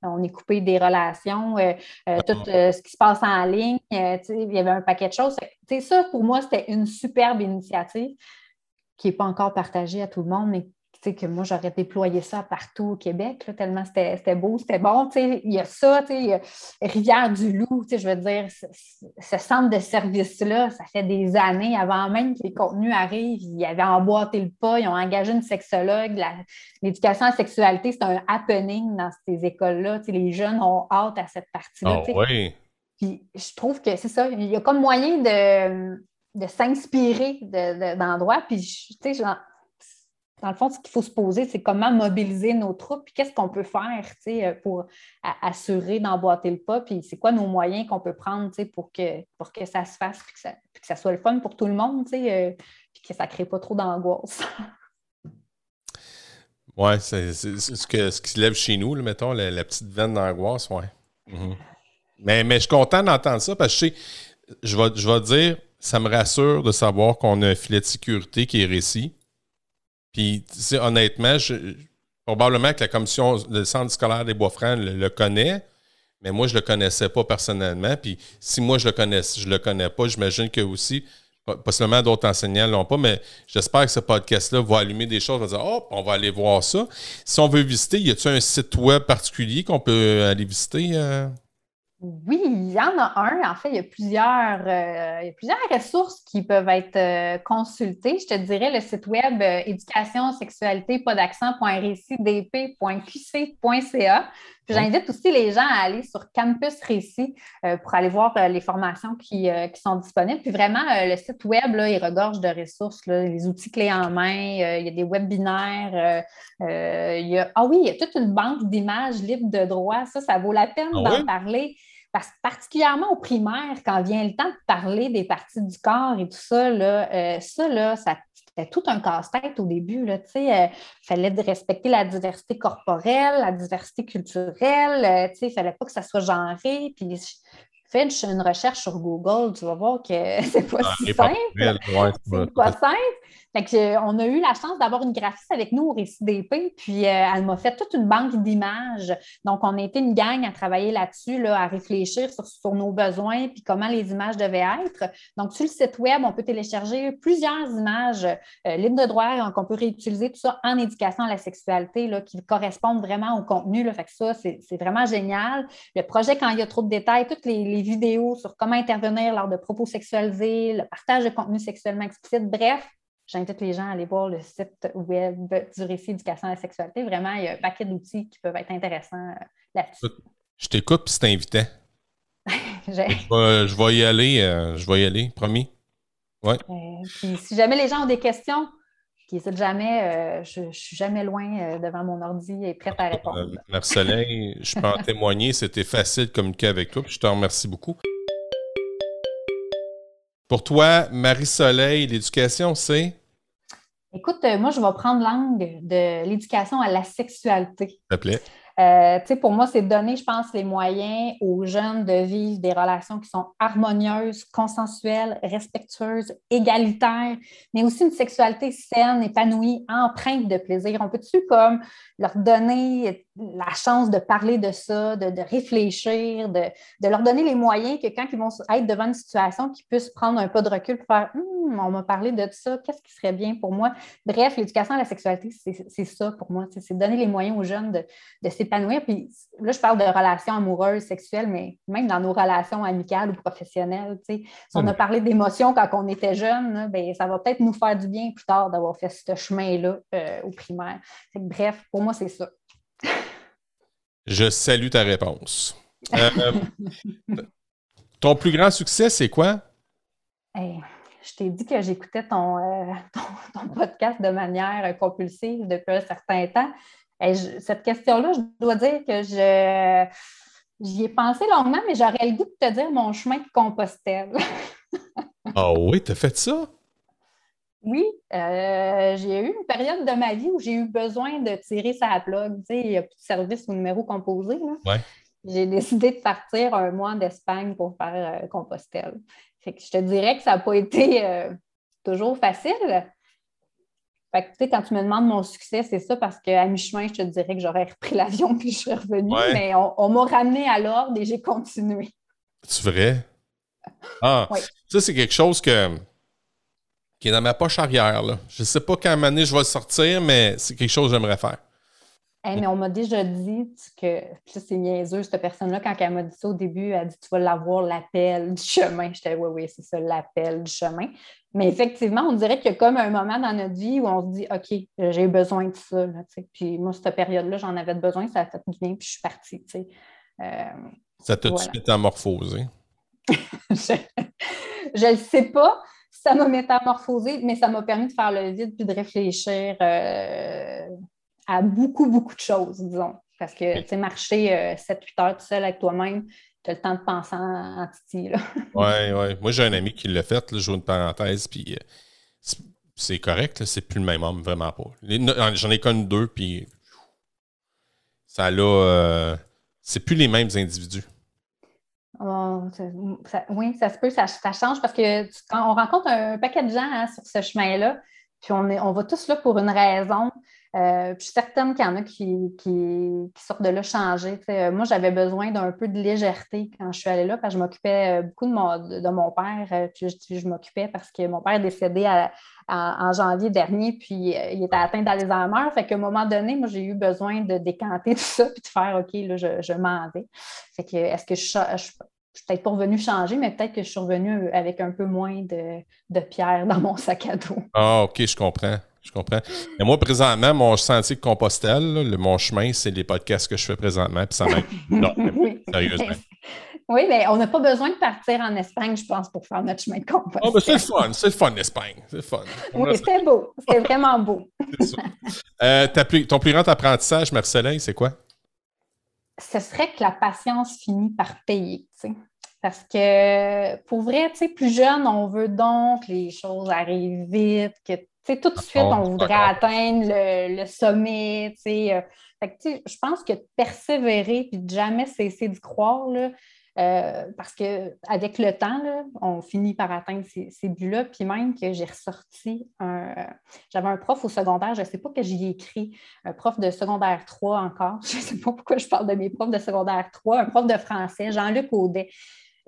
On, est coupé des relations, euh, euh, tout ce qui se passe en ligne, il y avait un paquet de choses. ça, pour moi, c'était une superbe initiative qui n'est pas encore partagée à tout le monde, mais sais, que moi, j'aurais déployé ça partout au Québec, tellement c'était beau, c'était bon. Il y a ça, Rivière-du-Loup, je veux dire, ce, centre de service-là, ça fait des années, avant même que les contenus arrivent, ils avaient emboîté le pas, ils ont engagé une sexologue. L'éducation à la sexualité, c'est un happening dans ces écoles-là. Les jeunes ont hâte à cette partie-là. Oh, oui. Puis je trouve que c'est ça, il y a comme moyen de, de s'inspirer d'endroits. puis, tu sais, dans le fond, ce qu'il faut se poser, c'est comment mobiliser nos troupes, puis qu'est-ce qu'on peut faire euh, pour assurer d'emboîter le pas, puis c'est quoi nos moyens qu'on peut prendre pour que, pour que ça se fasse, puis que ça, soit le fun pour tout le monde, euh, puis que ça ne crée pas trop d'angoisse. Oui, c'est ce, que, ce qui se lève chez nous, mettons, la, petite veine d'angoisse, oui. Mhm. mais, mais je suis content d'entendre ça parce que je, vais, je vais dire, ça me rassure de savoir qu'on a un filet de sécurité qui est récit puis, honnêtement, probablement que la commission de centre scolaire des Bois-Francs le, connaît, mais moi, je ne le connaissais pas personnellement. Puis, si moi, je le connais, je le connais pas, j'imagine que aussi, possiblement d'autres enseignants ne l'ont pas, mais j'espère que ce podcast-là va allumer des choses, va dire Oh, on va aller voir ça. Si on veut visiter, y a-t-il un site web particulier qu'on peut aller visiter? Euh? Oui, il y en a un. En fait, il y a plusieurs, euh, plusieurs ressources qui peuvent être euh, consultées. Je te dirais le site web euh, éducation, sexualité, pas J'invite aussi les gens à aller sur Campus Récit pour aller voir les formations qui, sont disponibles. Puis vraiment, le site web, là, il regorge de ressources, les outils clés en main, il y a des webinaires, il y a, ah oui, il y a toute une banque d'images libres de droit. Ça, ça vaut la peine ah d'en parler. Parce que particulièrement au primaire, quand vient le temps de parler des parties du corps et tout ça, là, euh, ça, là, ça c'était tout un casse-tête au début. Il euh, fallait respecter la diversité corporelle, la diversité culturelle. Euh, il ne fallait pas que ça soit genré. Puis, fais une recherche sur Google, tu vas voir que c'est pas ah, si simple. c'est pas simple. Euh, on a eu la chance d'avoir une graphiste avec nous au Récit d'épée, puis euh, elle m'a fait toute une banque d'images. Donc, on a été une gang à travailler là-dessus, à réfléchir sur, nos besoins, puis comment les images devaient être. Donc, sur le site Web, on peut télécharger plusieurs images euh, libres de droit qu'on peut réutiliser tout ça en éducation à la sexualité là, qui correspondent vraiment au contenu. Là. Fait que ça, c'est vraiment génial. Le projet, quand il y a trop de détails, toutes les vidéos sur comment intervenir lors de propos sexualisés, le partage de contenu sexuellement explicite, bref, J'invite les gens à aller voir le site web du récit éducation à la sexualité. Vraiment, il y a un paquet d'outils qui peuvent être intéressants euh, là-dessus. Je t'écoute puis c'est invitant. je, vais, y aller, euh, je vais y aller, promis. Ouais. Euh, si jamais les gens ont des questions, qui jamais, je ne suis jamais loin devant mon ordi et prête à répondre. Marcelin, je peux en témoigner, c'était facile de communiquer avec toi, puis je te remercie beaucoup. Pour toi, Marie-Soleil, l'éducation, c'est? Écoute, euh, moi, je vais prendre l'angle de l'éducation à la sexualité. S'il te plaît. Euh, pour moi, c'est donner, je pense, les moyens aux jeunes de vivre des relations qui sont harmonieuses, consensuelles, respectueuses, égalitaires, mais aussi une sexualité saine, épanouie, empreinte de plaisir. On peut-tu comme leur donner la chance de parler de ça, de, réfléchir, de, leur donner les moyens que quand ils vont être devant une situation, qu'ils puissent prendre un peu de recul pour faire hum, on m'a parlé de ça, qu'est-ce qui serait bien pour moi? Bref, l'éducation à la sexualité, c'est ça pour moi. C'est donner les moyens aux jeunes de, de s'épanouir. Puis là, je parle de relations amoureuses, sexuelles, mais même dans nos relations amicales ou professionnelles. Si on a parlé d'émotions quand on était jeune, ben, ça va peut-être nous faire du bien plus tard d'avoir fait ce chemin-là euh, au primaire. bref, pour moi, c'est ça. Je salue ta réponse. Euh, ton plus grand succès, c'est quoi? je t'ai dit que j'écoutais ton, euh, ton, podcast de manière compulsive depuis un certain temps cette question-là, je dois dire que je j'y ai pensé longuement, mais j'aurais le goût de te dire mon chemin de Compostelle. ah oui, tu as fait ça? Oui, euh, j'ai eu une période de ma vie où j'ai eu besoin de tirer sa plug. Tu sais, il n'y a plus de service au numéro composé. J'ai décidé de partir un mois d'Espagne pour faire euh, Compostelle. Fait que je te dirais que ça n'a pas été euh, toujours facile. Fait que, tu sais, quand tu me demandes mon succès, c'est ça parce qu'à mi-chemin, je te dirais que j'aurais repris l'avion puis je serais revenue. Mais on, m'a ramené à l'ordre et j'ai continué. C'est vrai? Ah, ça, c'est quelque chose que, qui est dans ma poche arrière. Là. Je ne sais pas quand année je vais sortir, mais c'est quelque chose que j'aimerais faire mais on m'a déjà dit que, c'est niaiseux, cette personne-là, quand elle m'a dit ça au début, elle a dit Tu vas l'avoir l'appel du chemin. J'étais Oui, oui, c'est ça, l'appel du chemin. Mais effectivement, on dirait qu'il y a comme un moment dans notre vie où on se dit OK, j'ai besoin de ça. puis moi, cette période-là, j'en avais besoin, ça a fait bien, puis je suis partie. Euh, ça t'a voilà. métamorphosé? je ne le sais pas ça m'a métamorphosé, mais ça m'a permis de faire le vide puis de réfléchir. Euh, à beaucoup, beaucoup de choses, disons. Parce que, tu sais, marcher 7-8 euh, heures tout seul avec toi-même, tu as le temps de penser en, titi. Oui, oui. Moi, j'ai un ami qui l'a fait, là, je une parenthèse, puis euh, c'est correct, c'est plus le même homme, vraiment pas. J'en ai connu deux, puis ça l'a. Euh, c'est plus les mêmes individus. Oh, oui, ça se peut, ça, change parce que quand on rencontre un paquet de gens hein, sur ce chemin-là, puis on, est, on va tous là pour une raison. Euh, je suis certaine qu'il y en a qui, sortent de là changés. Euh, moi, j'avais besoin d'un peu de légèreté quand je suis allée là, parce que je m'occupais euh, beaucoup de mon, de, mon père. Puis je, m'occupais parce que mon père est décédé en janvier dernier, puis il était atteint d'Alzheimer. Fait qu'à un moment donné, moi, j'ai eu besoin de décanter tout ça, puis de faire OK, là, je, m'en vais. Fait que est-ce que je, suis peut-être pas revenue changer, mais peut-être que je suis revenue avec un peu moins de, de pierres dans mon sac à dos. Ah, OK, je comprends. Je comprends. Mais moi, présentement, mon sentier de Compostelle, le, mon chemin, c'est les podcasts que je fais présentement, puis ça m'aide. Non, sérieusement. Oui, mais on n'a pas besoin de partir en Espagne, je pense, pour faire notre chemin de Compostelle. Oh, c'est le fun, c'est le fun, l'Espagne. C'est fun. Oui, c'était beau. C'était vraiment beau. ça. Euh, ton plus grand apprentissage, Marcelin, c'est quoi? Ce serait que la patience finit par payer, tu sais. Parce que pour vrai, tu sais, plus jeune, on veut donc que les choses arrivent vite, que tout de suite, on voudrait atteindre le, sommet. Euh. je pense que persévérer et de jamais cesser d'y croire, euh, parce qu'avec le temps, on finit par atteindre ces, buts-là. Puis même que j'ai ressorti un. J'avais un prof au secondaire, je ne sais pas que j'y ai écrit, un prof de secondaire 3 encore. Je ne sais pas pourquoi je parle de mes profs de secondaire 3, un prof de français, Jean-Luc Audet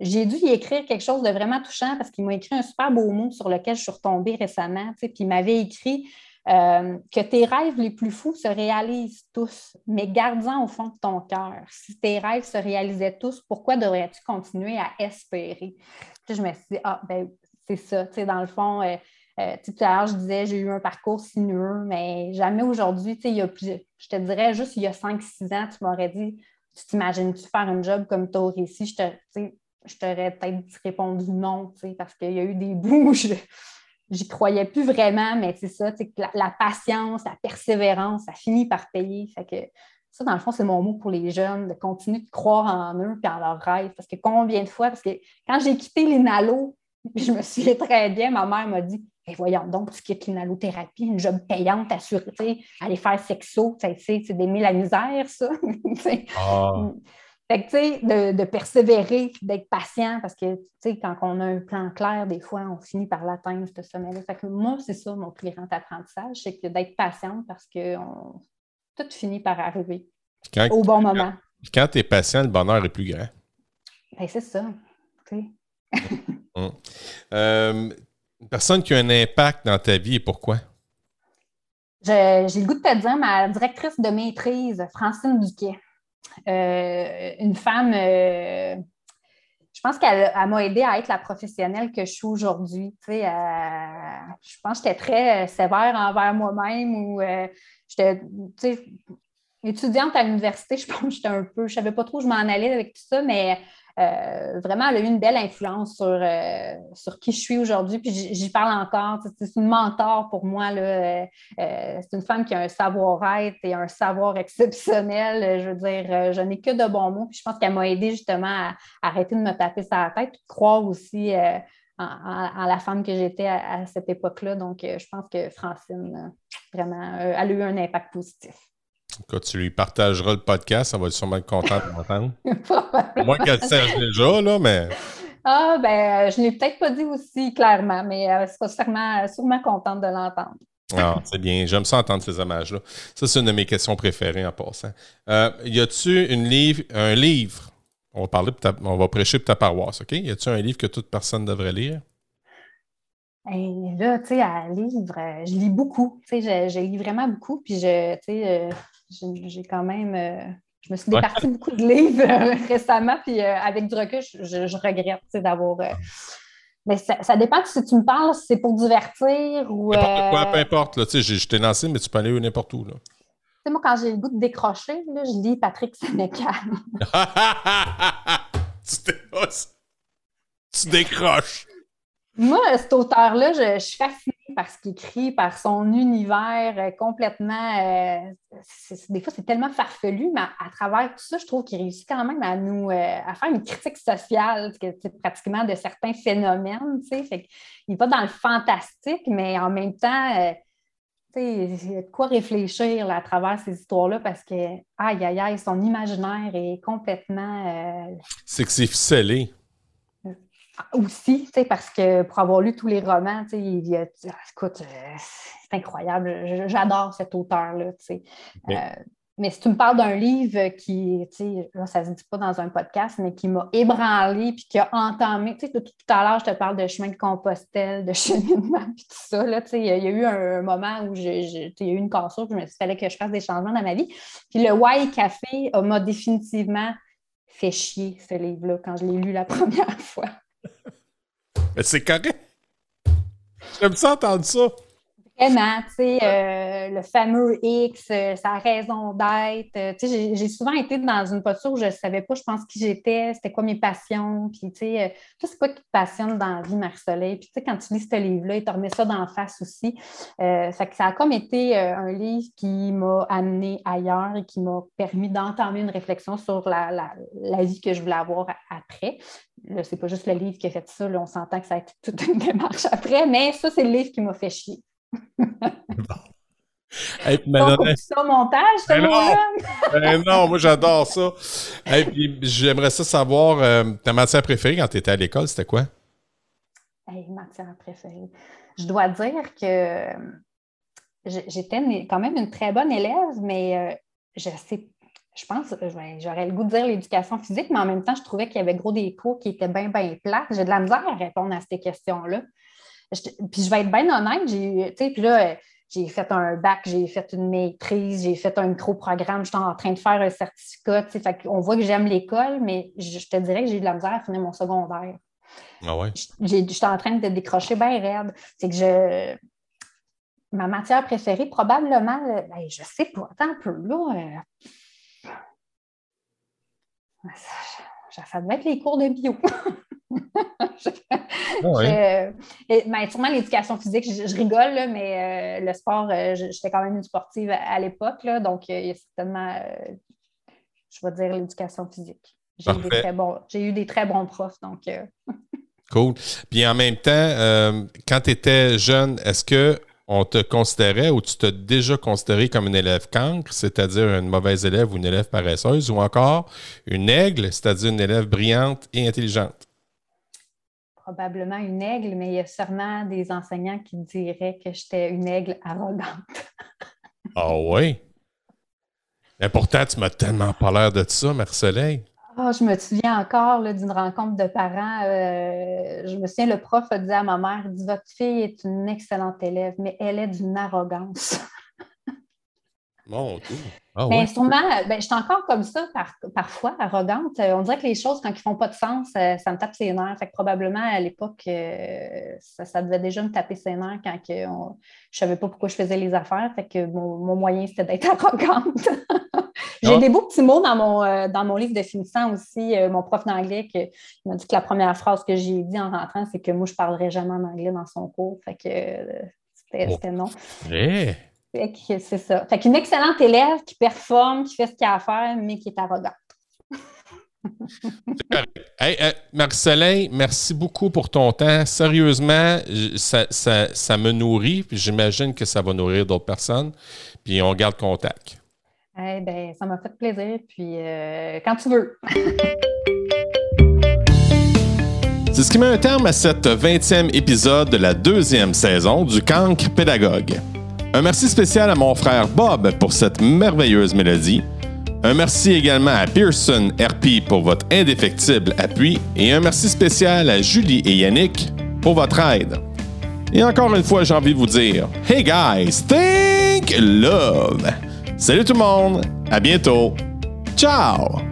j'ai dû y écrire quelque chose de vraiment touchant parce qu'il m'a écrit un super beau mot sur lequel je suis retombée récemment. Puis il m'avait écrit euh, que tes rêves les plus fous se réalisent tous, mais garde-en au fond de ton cœur. Si tes rêves se réalisaient tous, pourquoi devrais-tu continuer à espérer? Je me suis dit, ah, ben, c'est ça. Dans le fond, euh, euh, tout à l'heure, je disais, j'ai eu un parcours sinueux, mais jamais aujourd'hui, il y a je te dirais juste il y a 5-6 ans, tu m'aurais dit, tu t'imagines-tu faire un job comme tu? Je te, je t'aurais peut-être répondu non, parce qu'il y a eu des bouts n'y croyais plus vraiment, mais c'est ça, la, la, patience, la persévérance, ça finit par payer. Que ça, dans le fond, c'est mon mot pour les jeunes, de continuer de croire en eux et en leurs rêves. Parce que combien de fois, parce que quand j'ai quitté les Nalos, je me souviens très bien, ma mère m'a dit voyons donc, tu quittes l'inhalothérapie, une job payante, assurée, aller faire sexo, c'est d'aimer la misère, ça. ah. Fait que, tu sais, de, de, persévérer, d'être patient, parce que, tu sais, quand on a un plan clair, des fois, on finit par l'atteindre, ce sommet-là. Fait que moi, c'est ça, mon plus grand apprentissage, c'est que d'être patient parce que tout finit par arriver au bon moment. Quand tu es patient, le bonheur est plus grand. Ben, c'est ça. Hum. Euh, une personne qui a un impact dans ta vie et pourquoi? J'ai le goût de te dire ma directrice de maîtrise, Francine Duquet. Euh, une femme, euh, je pense qu'elle m'a aidé à être la professionnelle que je suis aujourd'hui. je pense que j'étais très sévère envers moi-même ou j'étais étudiante à l'université, je pense que j'étais un peu, je savais pas trop où je m'en allais avec tout ça, mais euh, vraiment, elle a eu une belle influence sur, euh, sur qui je suis aujourd'hui. Puis j'y parle encore. C'est une mentor pour moi. Euh, c'est une femme qui a un savoir-être et un savoir exceptionnel. Je veux dire, je n'ai que de bons mots. Puis je pense qu'elle m'a aidé justement à, arrêter de me taper sur la tête, croire aussi en, la femme que j'étais à, cette époque-là. Donc, je pense que Francine, vraiment, elle a eu un impact positif. Quand tu lui partageras le podcast, elle va sûrement être contente de m'entendre. Moi qu'elle sert déjà, là, mais. Ah, ben, euh, je ne l'ai peut-être pas dit aussi clairement, mais elle sera sûrement, sûrement contente de l'entendre. Ah, c'est bien. J'aime ça entendre ces hommages-là. Ça, c'est une de mes questions préférées en passant. Euh, y a-tu une livre, un livre? On va parler, on va prêcher pour ta paroisse, OK? Y a-tu un livre que toute personne devrait lire? Et là, tu sais, à livre, euh, je lis beaucoup. Tu sais, je, lis vraiment beaucoup. Puis, je, tu sais, j'ai quand même. Euh, je me suis départie beaucoup de livres euh, récemment, puis euh, avec du recul, je, regrette d'avoir. mais ça, dépend si tu me parles, si c'est pour divertir ou. N'importe quoi, peu importe. Là, je t'ai lancé, mais tu peux aller n'importe où. Là. Tu sais, moi, quand j'ai le goût de décrocher, là, je lis Patrick Sénécal. tu, tu décroches. Moi, cet auteur-là, je, suis fascinée par ce qu'il écrit, par son univers euh, complètement. Euh, des fois, c'est tellement farfelu, mais à, travers tout ça, je trouve qu'il réussit quand même à nous euh, faire une critique sociale, pratiquement de certains phénomènes. Fait il n'est pas dans le fantastique, mais en même temps. il y a de quoi réfléchir à travers ces histoires-là parce que, aïe, aïe, aïe, son imaginaire est complètement. C'est que c'est ficelé aussi, parce que pour avoir lu tous les romans, il, écoute, euh, c'est incroyable. J'adore cet auteur-là. Euh, mais si tu me parles d'un livre qui, là, ça ne se dit pas dans un podcast, mais qui m'a ébranlé puis qui a entamé, tu sais, tout, à l'heure, je te parle de chemin de Compostelle, de cheminement, puis tout ça. Là, il y a eu un, moment où j'ai, il y a eu une cassure, puis il fallait que je fasse des changements dans ma vie. Puis le Why Café m'a définitivement fait chier, ce livre-là, quand je l'ai lu la première fois. C'est correct. J'aime ça entendre ça. Vraiment, tu sais, euh, le fameux X, euh, sa raison d'être. Euh, tu sais, j'ai souvent été dans une posture où je ne savais pas, je pense, qui j'étais, c'était quoi mes passions. Puis, tu sais, c'est quoi qui te passionne dans la vie, Marie-Soleil? Puis, tu sais, quand tu lis ce livre-là, il te remet ça d'en face aussi. ça, a comme été un livre qui m'a amené ailleurs et qui m'a permis d'entamer une réflexion sur la, la, vie que je voulais avoir après. Là, c'est pas juste le livre qui a fait ça, là, on s'entend que ça a été toute une démarche après, mais ça, c'est le livre qui m'a fait chier ça montage, non, ben non, moi j'adore ça. j'aimerais ça savoir, euh, ta matière préférée quand tu étais à l'école, c'était quoi? matière préférée. Je dois dire que j'étais quand même une très bonne élève, mais euh, je sais je pense, j'aurais le goût de dire l'éducation physique, mais en même temps, je trouvais qu'il y avait gros des cours qui étaient bien, bien plats. J'ai de la misère à répondre à ces questions-là puis je vais être bien honnête, j'ai, puis là, j'ai fait un bac, j'ai fait une maîtrise, j'ai fait un micro-programme, j'étais en train de faire un certificat. Fait on voit que j'aime l'école, mais je, te dirais que j'ai de la misère à finir mon secondaire. Ah ouais? J'étais en train de décrocher bien raide. C'est que je. Ma matière préférée, probablement, je ben, je sais pas, attends un peu là. Euh, ça devait être les cours de bio. Ah ben, sûrement l'éducation physique, je, rigole, mais euh, le sport, euh, j'étais quand même une sportive à, l'époque, donc euh, il y a certainement, je vais dire, l'éducation physique. J'ai eu, des très bons, eu des très bons profs, donc. Cool. Puis en même temps, euh, quand tu étais jeune, est-ce que on te considérait ou tu t'es déjà considéré comme une élève cancre, c'est-à-dire une mauvaise élève ou une élève paresseuse, ou encore une aigle, c'est-à-dire une élève brillante et intelligente? Probablement une aigle, mais il y a sûrement des enseignants qui diraient que j'étais une aigle arrogante. ah oui? Mais pourtant, tu m'as tellement pas l'air de ça, Marceline. Ah, je me souviens encore d'une rencontre de parents. Euh, je me souviens, le prof a dit à ma mère, dit, votre fille est une excellente élève, mais elle est d'une arrogance. Mon Dieu. Ah, ben, ben, je suis encore comme ça parfois, arrogante. On dirait que les choses, quand ils ne font pas de sens, ça, me tape ses nerfs. Fait que probablement, à l'époque, euh, ça, devait déjà me taper ses nerfs quand je ne savais pas pourquoi je faisais les affaires. Fait que mon moyen, c'était d'être arrogante. J'ai ah. des beaux petits mots dans mon, euh, dans mon livre de finissant aussi. Euh, mon prof d'anglais qui m'a dit que la première phrase que j'ai dit en rentrant, c'est que moi, je ne parlerai jamais en anglais dans son cours. Fait que euh, c'était oh. non. c'est ça. Fait qu'une excellente élève qui performe, qui fait ce qu'il a à faire, mais qui est arrogante. hey, Marcelin, merci beaucoup pour ton temps. Sérieusement, ça, ça, ça me nourrit, puis j'imagine que ça va nourrir d'autres personnes. Puis on garde contact. Eh ben, ça m'a fait plaisir. Puis euh, quand tu veux. C'est ce qui met un terme à cette 20e épisode de la deuxième saison du Cancre Pédagogue. Un merci spécial à mon frère Bob pour cette merveilleuse mélodie. Un merci également à Pearson RP pour votre indéfectible appui et un merci spécial à Julie et Yannick pour votre aide. Et encore une fois, j'ai envie de vous dire Hey guys, think love! Salut tout le monde, à bientôt. Ciao!